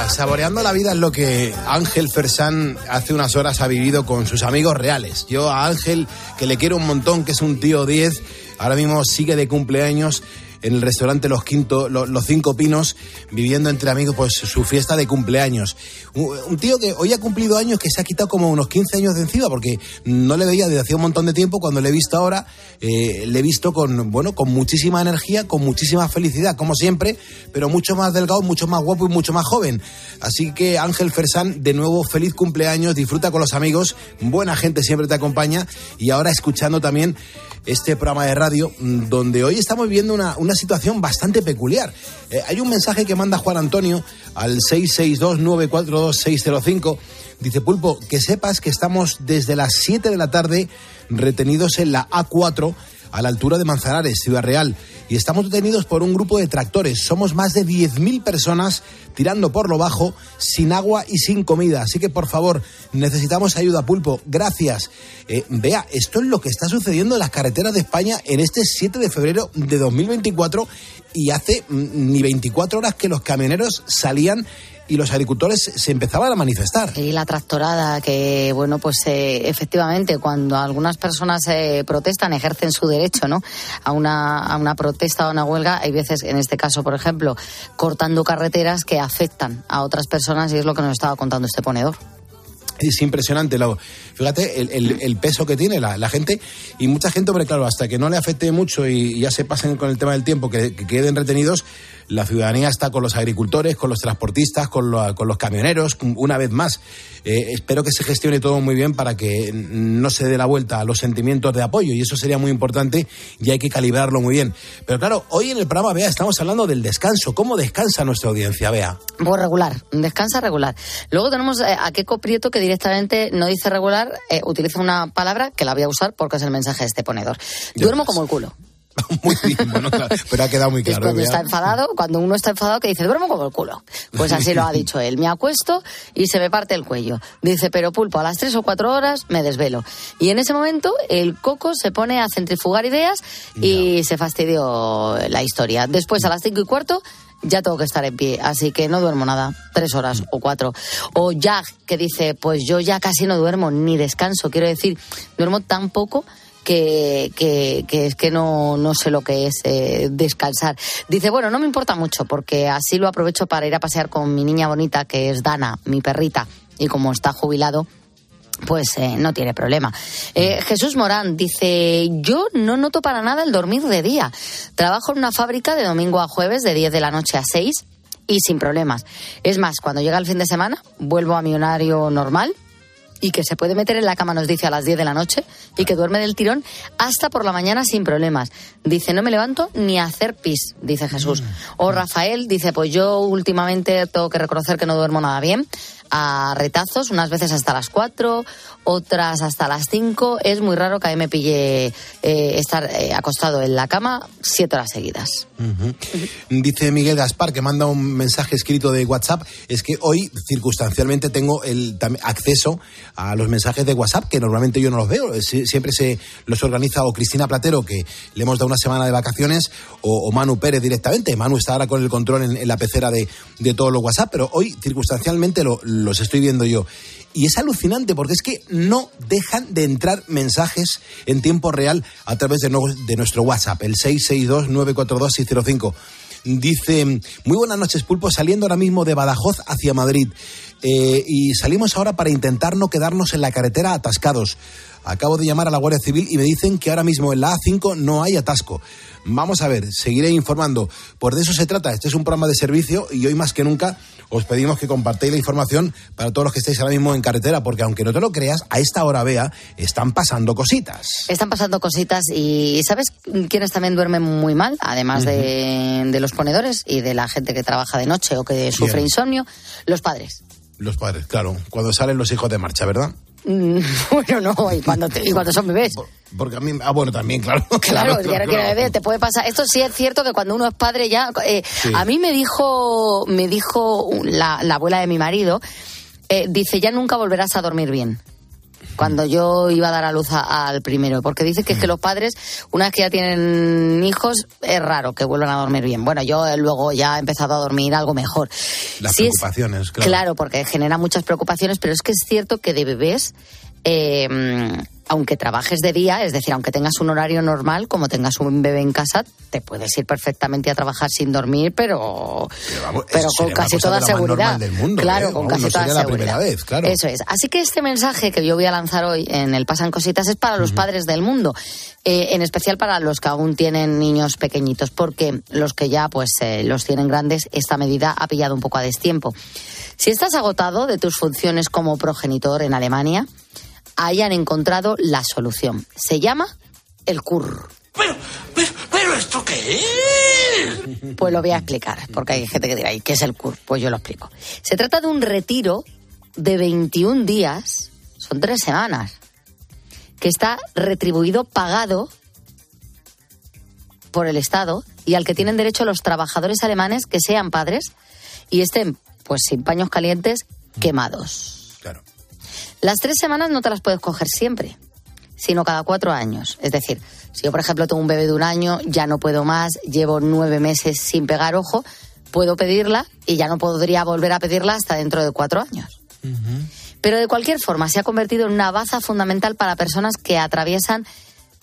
saboreando la vida es lo que Ángel Fersán hace unas horas ha vivido con sus amigos reales. Yo a Ángel, que le quiero un montón, que es un tío 10, ahora mismo sigue de cumpleaños en el restaurante Los, Quinto, Los, Cinco Pinos, viviendo entre amigos pues su fiesta de cumpleaños. Un, tío que hoy ha cumplido años, que se ha quitado como unos 15 años de encima, porque no le veía desde hacía un montón de tiempo, cuando le he visto ahora, eh, le he visto con, bueno, con muchísima energía, con muchísima felicidad, como siempre, pero mucho más delgado, mucho más guapo y mucho más joven. Así que Ángel Fersán, de nuevo, feliz cumpleaños, disfruta con los amigos, buena gente siempre te acompaña y ahora escuchando también este programa de radio mm, donde hoy estamos viviendo una, una situación bastante peculiar. Eh, hay un mensaje que manda Juan Antonio al 662-942-605. Dice Pulpo, que sepas que estamos desde las 7 de la tarde retenidos en la A4 a la altura de Manzanares, Ciudad Real, y estamos detenidos por un grupo de tractores. Somos más de 10.000 personas tirando por lo bajo, sin agua y sin comida. Así que, por favor, necesitamos ayuda, Pulpo. Gracias. Eh, vea, esto es lo que está sucediendo en las carreteras de España en este 7 de febrero de 2024 y hace mm, ni 24 horas que los camioneros salían y los agricultores se empezaban a manifestar. Y la tractorada, que bueno, pues eh, efectivamente cuando algunas personas eh, protestan, ejercen su derecho, ¿no? A una, a una protesta o a una huelga, hay veces, en este caso, por ejemplo, cortando carreteras que afectan a otras personas y es lo que nos estaba contando este ponedor. Es impresionante, lo, fíjate el, el- el peso que tiene la, la gente y mucha gente, hombre, claro, hasta que no le afecte mucho y ya se pasen con el tema del tiempo, que, que queden retenidos, la ciudadanía está con los agricultores, con los transportistas, con, lo- con los camioneros, una vez más. Eh, espero que se gestione todo muy bien para que no se dé la vuelta a los sentimientos de apoyo y eso sería muy importante y hay que calibrarlo muy bien. Pero claro, hoy en el programa, Bea, estamos hablando del descanso. ¿Cómo descansa nuestra audiencia, Bea? Pues regular, descansa regular. Luego tenemos eh, a Keiko Prieto que directamente no dice regular, eh, utiliza una palabra que la voy a usar porque es el mensaje de este ponedor. Duermo como el culo. [LAUGHS] Bueno, claro, pero ha quedado muy Es claro. cuando Bea. está enfadado, cuando uno está enfadado que dice, duermo como el culo. Pues así lo ha [LAUGHS] dicho él. Me acuesto y se me parte el cuello. Dice, pero pulpo, a las tres o cuatro horas me desvelo. Y en ese momento el coco se pone a centrifugar ideas y se fastidió la historia. Después a las cinco y cuarto ya tengo que estar en pie, así que no duermo nada, tres horas o cuatro. O Jack, que dice, pues yo ya casi no duermo ni descanso, quiero decir, duermo tan poco que, que, que es que no, no sé lo que es eh, descansar. Dice, bueno, no me importa mucho porque así lo aprovecho para ir a pasear con mi niña bonita, que es Dana, mi perrita, y como está jubilado, pues eh, no tiene problema. Eh, Jesús Morán dice, yo no noto para nada el dormir de día. Trabajo en una fábrica de domingo a jueves de 10 de la noche a 6 y sin problemas. Es más, cuando llega el fin de semana, vuelvo a mi horario normal y que se puede meter en la cama, nos dice, a las 10 de la noche y que duerme del tirón hasta por la mañana sin problemas. Dice, no me levanto ni a hacer pis, dice Jesús. O Rafael dice, pues yo últimamente tengo que reconocer que no duermo nada bien, a retazos, unas veces hasta las 4, otras hasta las 5. Es muy raro que a mí me pille eh, estar eh, acostado en la cama siete horas seguidas. Dice Miguel Gaspar que manda un mensaje escrito de WhatsApp. Es que hoy circunstancialmente tengo el acceso a los mensajes de WhatsApp que normalmente yo no los veo. Sie- Siempre se los organiza o Cristina Platero que le hemos dado una semana de vacaciones o, Manu Pérez directamente. Manu está ahora con el control en, en la pecera de, de todos los WhatsApp, pero hoy circunstancialmente lo- los estoy viendo yo. Y es alucinante porque es que no dejan de entrar mensajes en tiempo real a través de, nuestro WhatsApp, el 662-942-605. Dice, muy buenas noches Pulpo, saliendo ahora mismo de Badajoz hacia Madrid. Eh, y salimos ahora para intentar no quedarnos en la carretera atascados. Acabo de llamar a la Guardia Civil y me dicen que ahora mismo en la A5 no hay atasco. Vamos a ver, seguiré informando. Pues de eso se trata. Este es un programa de servicio y hoy más que nunca os pedimos que compartáis la información para todos los que estéis ahora mismo en carretera, porque aunque no te lo creas, a esta hora, vea, están pasando cositas. Están pasando cositas y ¿sabes quiénes también duermen muy mal? Además de, de los ponedores y de la gente que trabaja de noche o que sufre insomnio, los padres. Los padres, claro. Cuando salen los hijos de marcha, ¿verdad? [LAUGHS] Bueno, no, y cuando, te- y cuando son bebés. Porque a mí, ah, bueno, también, claro. [LAUGHS] Claro, día que era bebé te puede pasar. Esto sí es cierto que cuando uno es padre ya. eh, Sí. A mí me dijo, me dijo la, la abuela de mi marido, eh, dice ya nunca volverás a dormir bien. Cuando yo iba a dar a luz a- al primero, porque dice que es Mm. que los padres, una vez que ya tienen hijos, es raro que vuelvan a dormir bien. Bueno, yo eh, luego ya he empezado a dormir algo mejor. Las Sí es- preocupaciones, claro. Claro, porque genera muchas preocupaciones, pero es que es cierto que de bebés, eh, aunque trabajes de día, es decir, aunque tengas un horario normal, como tengas un bebé en casa, te puedes ir perfectamente a trabajar sin dormir, pero, vamos, pero con casi toda de seguridad. del mundo, claro, ¿eh? con Vamos, casi toda la seguridad. vez, claro. Eso es. Así que este mensaje que yo voy a lanzar hoy en el Pasan Cositas es para los padres del mundo, eh, en especial para los que aún tienen niños pequeñitos, porque los que ya pues eh, los tienen grandes, esta medida ha pillado un poco a destiempo. Si estás agotado de tus funciones como progenitor en Alemania, ahí han encontrado la solución. Se llama el CUR. ¿Pero esto qué es? Pues lo voy a explicar, porque hay gente que dirá, ¿y qué es el CUR? Pues yo lo explico. Se trata de un retiro de 21 días, son tres semanas, que está retribuido, pagado por el Estado y al que tienen derecho los trabajadores alemanes que sean padres y estén, pues, sin paños calientes, quemados. Las tres semanas no te las puedes coger siempre, sino cada cuatro años. Es decir, si yo, por ejemplo, tengo un bebé de un año, ya no puedo más, llevo nueve meses sin pegar ojo, puedo pedirla y ya no podría volver a pedirla hasta dentro de cuatro años. Pero de cualquier forma se ha convertido en una baza fundamental para personas que atraviesan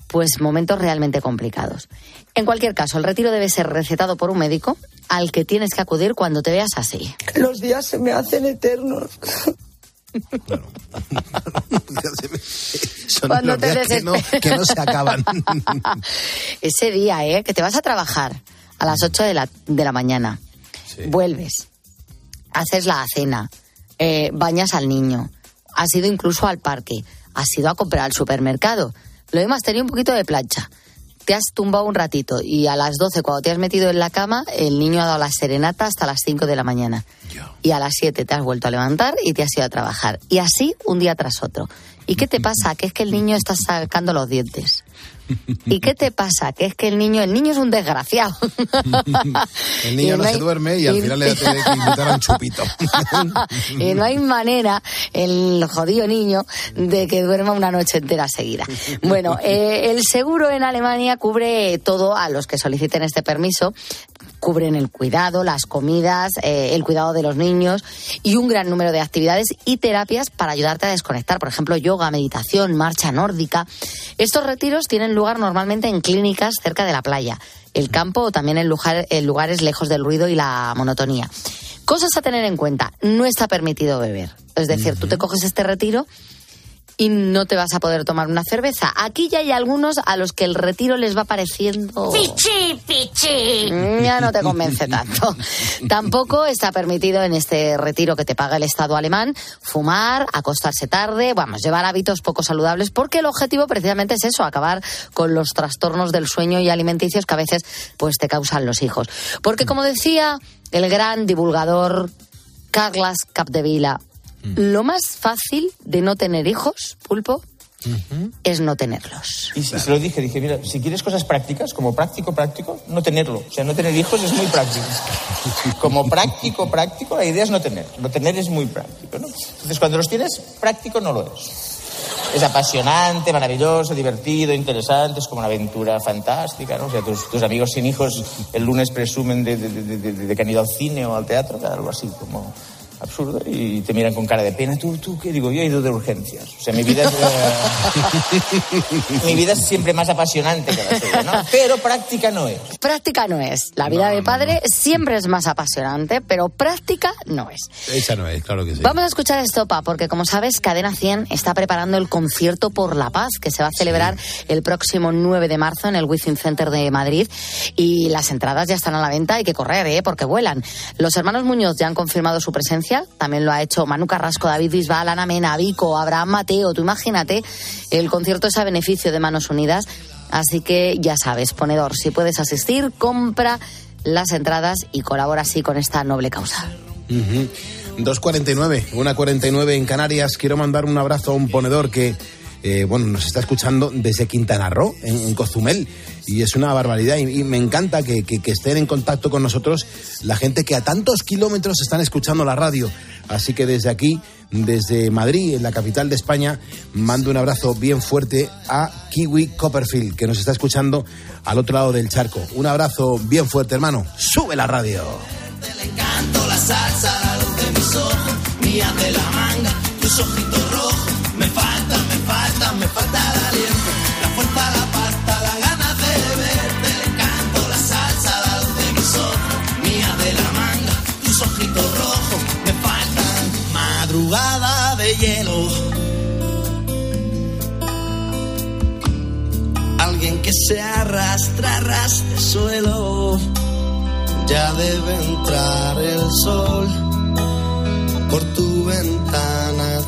pues momentos realmente complicados. En cualquier caso, el retiro debe ser recetado por un médico al que tienes que acudir cuando te veas así. Los días se me hacen eternos. [LAUGHS] Son Cuando los te días que no, que no se acaban. [LAUGHS] Ese día, ¿eh? Que te vas a trabajar a las 8 de la, de la mañana. Vuelves. Haces la cena. eh, bañas al niño. Has ido incluso al parque. Has ido a comprar al supermercado. Lo demás tenía un poquito de plancha. Te has tumbado un ratito y a las 12, cuando te has metido en la cama, el niño ha dado la serenata hasta las 5 de la mañana. Y a las 7 te has vuelto a levantar y te has ido a trabajar. Y así un día tras otro. ¿Y qué te pasa? Que es que el niño está sacando los dientes. ¿Y qué te pasa? Que es que el niño, el niño es un desgraciado. [LAUGHS] El niño no no hay- se duerme y al y- final le [LAUGHS] tiene que invitar a un chupito. [LAUGHS] y no hay manera, el jodido niño, de que duerma una noche entera seguida. Bueno, eh, el seguro en Alemania cubre todo a los que soliciten este permiso. Cubren el cuidado, las comidas, eh, el cuidado de los niños y un gran número de actividades y terapias para ayudarte a desconectar. Por ejemplo, yoga, meditación, marcha nórdica. Estos retiros tienen lugar normalmente en clínicas cerca de la playa, el campo o también en, lugar- en lugares lejos del ruido y la monotonía. Cosas a tener en cuenta. No está permitido beber. Es decir, tú te coges este retiro y no te vas a poder tomar una cerveza. Aquí ya hay algunos a los que el retiro les va pareciendo... Pichi, pichi. Mm, Ya no te convence tanto. [LAUGHS] Tampoco está permitido en este retiro que te paga el Estado alemán fumar, acostarse tarde, vamos, llevar hábitos poco saludables, porque el objetivo precisamente es eso, acabar con los trastornos del sueño y alimenticios que a veces pues te causan los hijos. Porque como decía el gran divulgador Carlas Capdevila, lo más fácil de no tener hijos, pulpo, es no tenerlos. Y se se lo dije, dije, mira, si quieres cosas prácticas, como práctico, práctico, no tenerlo. O sea, no tener hijos es muy práctico. Como práctico, práctico, la idea es no tener. No tener es muy práctico, ¿no? Entonces, cuando los tienes, práctico no lo es. Es apasionante, maravilloso, divertido, interesante, es como una aventura fantástica, ¿no? O sea, tus, tus amigos sin hijos el lunes presumen de, de- de- de- de que han ido al cine o al teatro, algo así, como absurdo, y te miran con cara de pena. ¿Tú, tú qué digo? Yo he ido de urgencias. O sea, mi vida es, eh, [LAUGHS] mi vida es siempre más apasionante que la suya, ¿no? Pero práctica no es. Práctica no es. La vida de padre siempre es más apasionante, pero práctica no es. Esa no es, claro que sí. Vamos a escuchar Estopa, porque como sabes, Cadena 100 está preparando el concierto por la paz, que se va a celebrar el próximo 9 de marzo en el Wizzing Center de Madrid. Y las entradas ya están a la venta, hay que correr, ¿eh? porque vuelan. Los hermanos Muñoz ya han confirmado su presencia, también lo ha hecho Manu Carrasco, David Bisbal, Ana Mena, Vico, Abraham Mateo. Tú imagínate, el concierto es a beneficio de Manos Unidas. Así que ya sabes, ponedor, si puedes asistir, compra las entradas y colabora así con esta noble causa. Ujú. 2.49, una 49 en Canarias. Quiero mandar un abrazo a un ponedor que, eh, bueno, nos está escuchando desde Quintana Roo, en, en Cozumel. Y es una barbaridad. Y, me encanta que, que- estén en contacto con nosotros la gente que a tantos kilómetros están escuchando la radio. Así que desde aquí, desde Madrid, en la capital de España, mando un abrazo bien fuerte a Kiwi Copperfield, que nos está escuchando al otro lado del charco. Un abrazo bien fuerte, hermano. Sube la radio. Canto la salsa, la luz de mis ojos, de la manga, tus ojitos de hielo. Alguien que se arrastra, arrastre suelo. Ya debe entrar el sol por tu ventana.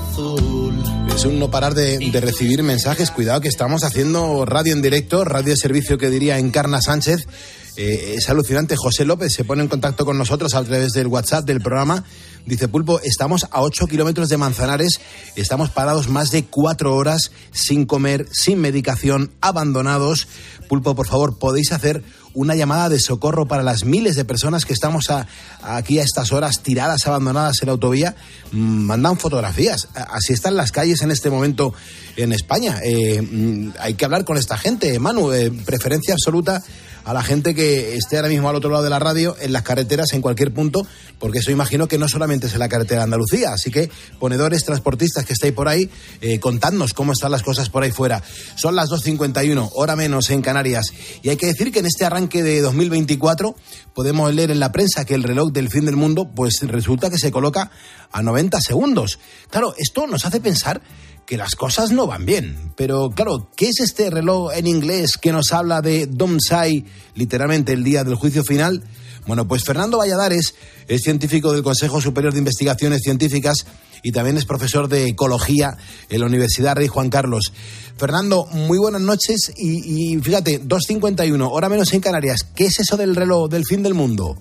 Es un no parar de, recibir mensajes. Cuidado que estamos haciendo radio en directo, radio de servicio que diría Encarna Sánchez. Eh, es alucinante. José López se pone en contacto con nosotros a través del WhatsApp del programa. Dice, Pulpo, estamos a 8 kilómetros de Manzanares, estamos parados más de cuatro horas sin comer, sin medicación, abandonados. Pulpo, por favor, podéis hacer una llamada de socorro para las miles de personas que estamos a- aquí a estas horas tiradas, abandonadas en la autovía. Mm, Mandan fotografías. Así están las calles en este momento en España. Eh, mm, hay que hablar con esta gente, Manu. eh, preferencia absoluta a la gente que esté ahora mismo al otro lado de la radio, en las carreteras, en cualquier punto, porque eso imagino que no solamente es en la carretera de Andalucía. Así que, ponedores, transportistas que estáis por ahí, eh, contadnos cómo están las cosas por ahí fuera. Son las 2.51, hora menos en Canarias. Y hay que decir que en este arranque de 2024 podemos leer en la prensa que el reloj del fin del mundo, pues resulta que se coloca a 90 segundos. Claro, esto nos hace pensar que las cosas no van bien. Pero claro, ¿qué es este reloj en inglés que nos habla de Domsai, literalmente el día del juicio final? Bueno, pues Fernando Valladares es científico del Consejo Superior de Investigaciones Científicas y también es profesor de ecología en la Universidad Rey Juan Carlos. Fernando, muy buenas noches y, y fíjate, 2.51, hora menos en Canarias. ¿Qué es eso del reloj del fin del mundo?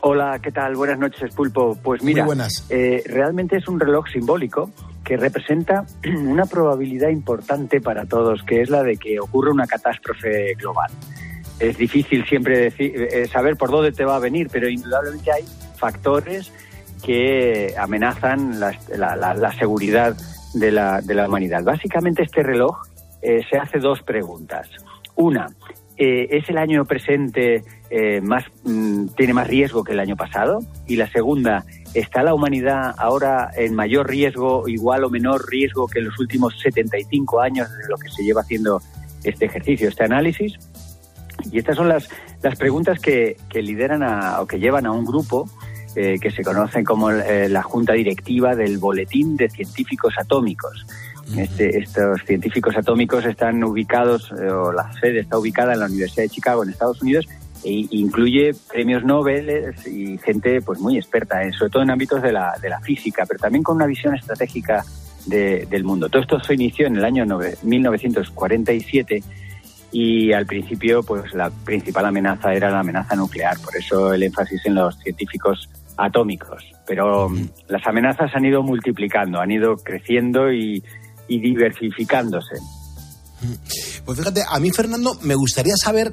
Hola, ¿qué tal? Buenas noches, Pulpo. Pues mira, eh, realmente es un reloj simbólico que representa [CLEARS THROAT] una probabilidad importante para todos, que es la de que ocurra una catástrofe global. Es difícil siempre decir, eh, saber por dónde te va a venir, pero indudablemente hay factores que amenazan la, la- la- la seguridad de la, de la humanidad. Básicamente este reloj eh, se hace dos preguntas. Una, eh, ¿es el año presente eh, más mm, tiene más riesgo que el año pasado? Y la segunda, ¿está la humanidad ahora en mayor riesgo, igual o menor riesgo que en los últimos 75 años de lo que se lleva haciendo este ejercicio, este análisis? Y estas son las, las preguntas que, lideran a, o que llevan a un grupo eh, que se conocen como la Junta Directiva del Boletín de Científicos Atómicos. Este- estos científicos atómicos están ubicados, eh, o la sede está ubicada en la Universidad de Chicago, en Estados Unidos, e incluye premios Nobel y gente pues muy experta, en- sobre todo en ámbitos de la, de la física, pero también con una visión estratégica de- del mundo. Todo esto se inició en el año nove- 1947 y al principio pues la principal amenaza era la amenaza nuclear, por eso el énfasis en los científicos atómicos. Pero las amenazas han ido multiplicando, han ido creciendo y, y diversificándose. Pues fíjate, a mí, Fernando, me gustaría saber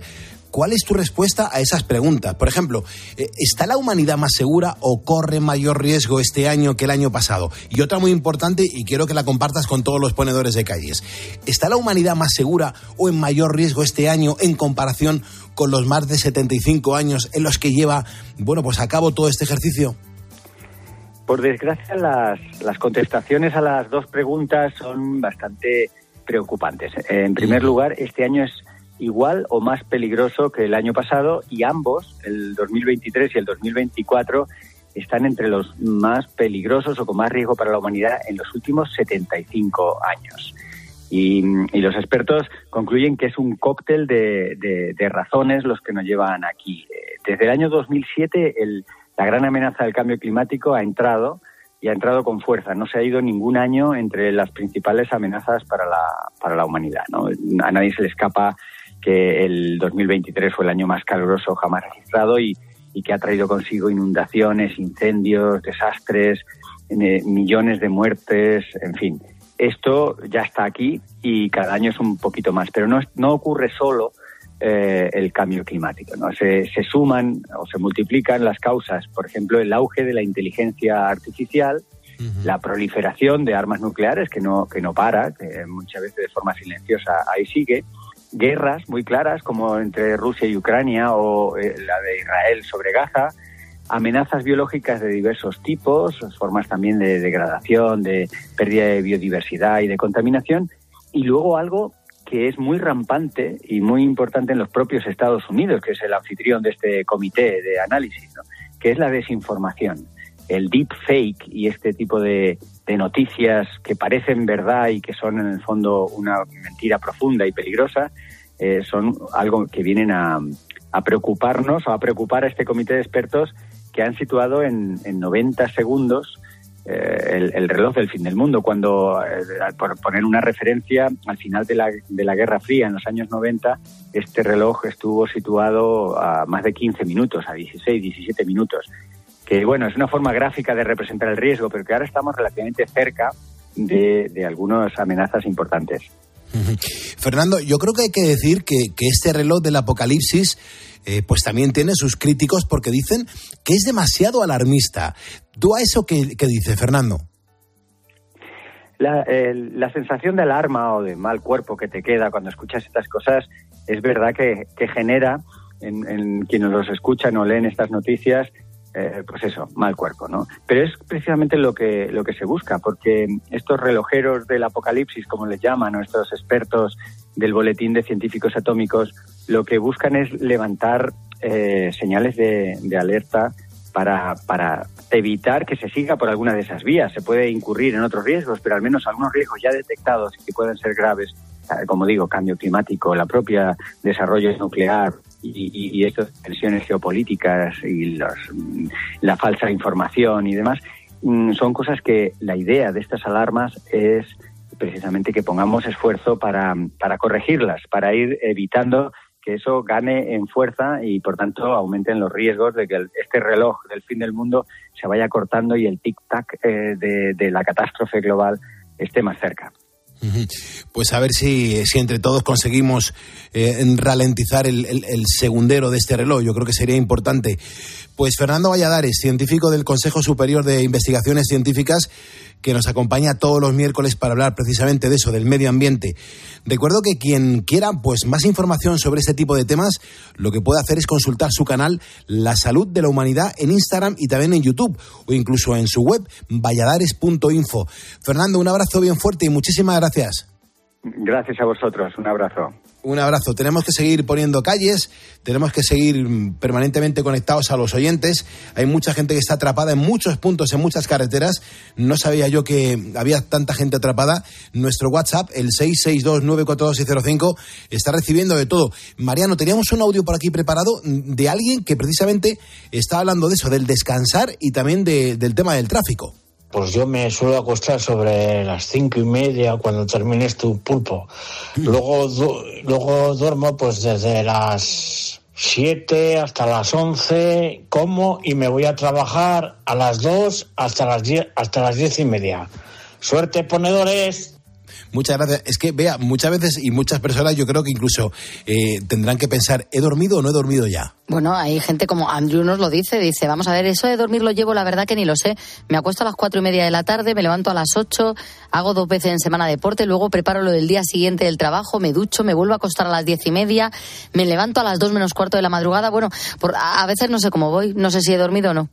cuál es tu respuesta a esas preguntas. Por ejemplo, eh, ¿está la humanidad más segura o corre mayor riesgo este año que el año pasado? Y otra muy importante, y quiero que la compartas con todos los ponedores de calles. ¿Está la humanidad más segura o en mayor riesgo este año en comparación con los más de 75 años en los que lleva, bueno, pues a cabo todo este ejercicio? Por desgracia, las, las contestaciones a las dos preguntas son bastante preocupantes. En primer lugar, este año es igual o más peligroso que el año pasado y ambos, el 2023 y el 2024, están entre los más peligrosos o con más riesgo para la humanidad en los últimos 75 años. Y, los expertos concluyen que es un cóctel de, de, razones los que nos llevan aquí. Desde el año 2007 el, la gran amenaza del cambio climático ha entrado y ha entrado con fuerza. No se ha ido ningún año entre las principales amenazas para la, para la humanidad. ¿no? A nadie se le escapa que el 2023 fue el año más caluroso jamás registrado y, y que ha traído consigo inundaciones, incendios, desastres, eh, millones de muertes, en fin. Esto ya está aquí y cada año es un poquito más, pero no, no ocurre solo eh, el cambio climático. ¿no? Se, se, suman o se multiplican las causas, por ejemplo, el auge de la inteligencia artificial, uh -huh. la proliferación de armas nucleares que no, que no para, que muchas veces de forma silenciosa ahí sigue, guerras muy claras como entre Rusia y Ucrania o eh, la de Israel sobre Gaza, amenazas biológicas de diversos tipos, formas también de degradación, de pérdida de biodiversidad y de contaminación, y luego algo que es muy rampante y muy importante en los propios Estados Unidos, que es el anfitrión de este comité de análisis, ¿no? que es la desinformación. El deep fake y este tipo de, noticias que parecen verdad y que son en el fondo una mentira profunda y peligrosa, eh, son algo que vienen a, a, preocuparnos o a preocupar a este comité de expertos que han situado en, en 90 segundos el, el, reloj del fin del mundo, cuando, eh, por poner una referencia, al final de la, de la Guerra Fría, en los años 90, este reloj estuvo situado a más de 15 minutos, a 16, 17 minutos, que bueno, es una forma gráfica de representar el riesgo, pero que ahora estamos relativamente cerca de, de algunas amenazas importantes. Fernando, yo creo que hay que decir que, este reloj del apocalipsis eh, pues también tiene sus críticos porque dicen que es demasiado alarmista. ¿Tú a eso qué, dices, Fernando? La, sensación de alarma o de mal cuerpo que te queda cuando escuchas estas cosas es verdad que, que genera en, en, quienes los escuchan o leen estas noticias eh, pues eso, mal cuerpo, ¿no? Pero es precisamente lo que, lo que se busca, porque estos relojeros del apocalipsis, como les llaman, o estos expertos del boletín de científicos atómicos, lo que buscan es levantar eh, señales de, alerta para, para, evitar que se siga por alguna de esas vías. Se puede incurrir en otros riesgos, pero al menos algunos riesgos ya detectados y que pueden ser graves, eh, como digo, cambio climático, la propia desarrollo nuclear, y, y, estas tensiones geopolíticas y los, la falsa información y demás, mm, son cosas que la idea de estas alarmas es precisamente que pongamos esfuerzo para, para corregirlas, para ir evitando que eso gane en fuerza y por tanto aumenten los riesgos de que este reloj del fin del mundo se vaya cortando y el tic-tac eh, de, de la catástrofe global esté más cerca. Pues a ver si, si entre todos conseguimos eh, ralentizar el, el, el, segundero de este reloj. Yo creo que sería importante. Pues Fernando Valladares, científico del Consejo Superior de Investigaciones Científicas, que nos acompaña todos los miércoles para hablar precisamente de eso, del medio ambiente. Recuerdo que quien quiera pues más información sobre este tipo de temas, lo que puede hacer es consultar su canal La Salud de la Humanidad en Instagram y también en YouTube o incluso en su web valladares.info. Fernando, un abrazo bien fuerte y muchísimas gracias. Gracias a vosotros, un abrazo. Un abrazo. Tenemos que seguir poniendo calles, tenemos que seguir permanentemente conectados a los oyentes. Hay mucha gente que está atrapada en muchos puntos, en muchas carreteras. No sabía yo que había tanta gente atrapada. Nuestro WhatsApp, el 662942605, está recibiendo de todo. Mariano, teníamos un audio por aquí preparado de alguien que precisamente está hablando de eso, del descansar y también de, del tema del tráfico. Pues yo me suelo acostar sobre las cinco y media cuando termines tu pulpo. Luego, du luego duermo pues desde las siete hasta las once, como y me voy a trabajar a las dos hasta las diez, hasta las diez y media. Suerte, ponedores. Muchas gracias. Es que, vea, muchas veces y muchas personas yo creo que incluso eh, tendrán que pensar, ¿he dormido o no he dormido ya? Bueno, hay gente como Andrew nos lo dice, dice, vamos a ver, eso de dormir lo llevo, la verdad que ni lo sé. Me acuesto a las cuatro y media de la tarde, me levanto a las ocho, hago dos veces en semana deporte, luego preparo lo del día siguiente del trabajo, me ducho, me vuelvo a acostar a las diez y media, me levanto a las dos menos cuarto de la madrugada. Bueno, por, a veces no sé cómo voy, no sé si he dormido o no.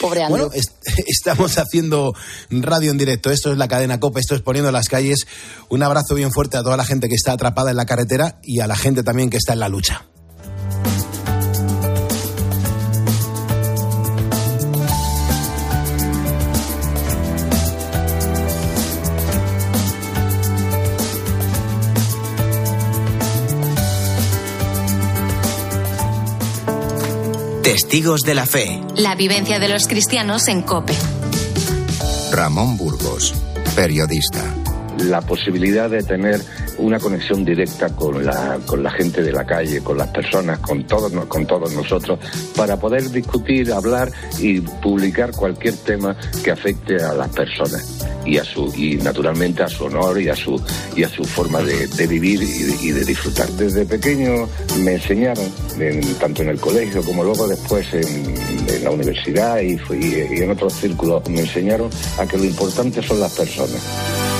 Pobre Andrew. Bueno, [LAUGHS] estamos haciendo radio en directo. Esto es la cadena COPE, esto es poniendo las calles. Un abrazo bien fuerte a toda la gente que está atrapada en la carretera y a la gente también que está en la lucha. Testigos de la Fe. La vivencia de los cristianos en Cope. Ramón Burgos, periodista. La posibilidad de tener una conexión directa con la, con la gente de la calle, con las personas, con todos, con todos nosotros, para poder discutir, hablar y publicar cualquier tema que afecte a las personas y a su y naturalmente a su honor y a su y a su forma de, vivir y de, disfrutar. Desde pequeño me enseñaron, tanto en el colegio como luego después en, la universidad y, y en otros círculos, me enseñaron a que lo importante son las personas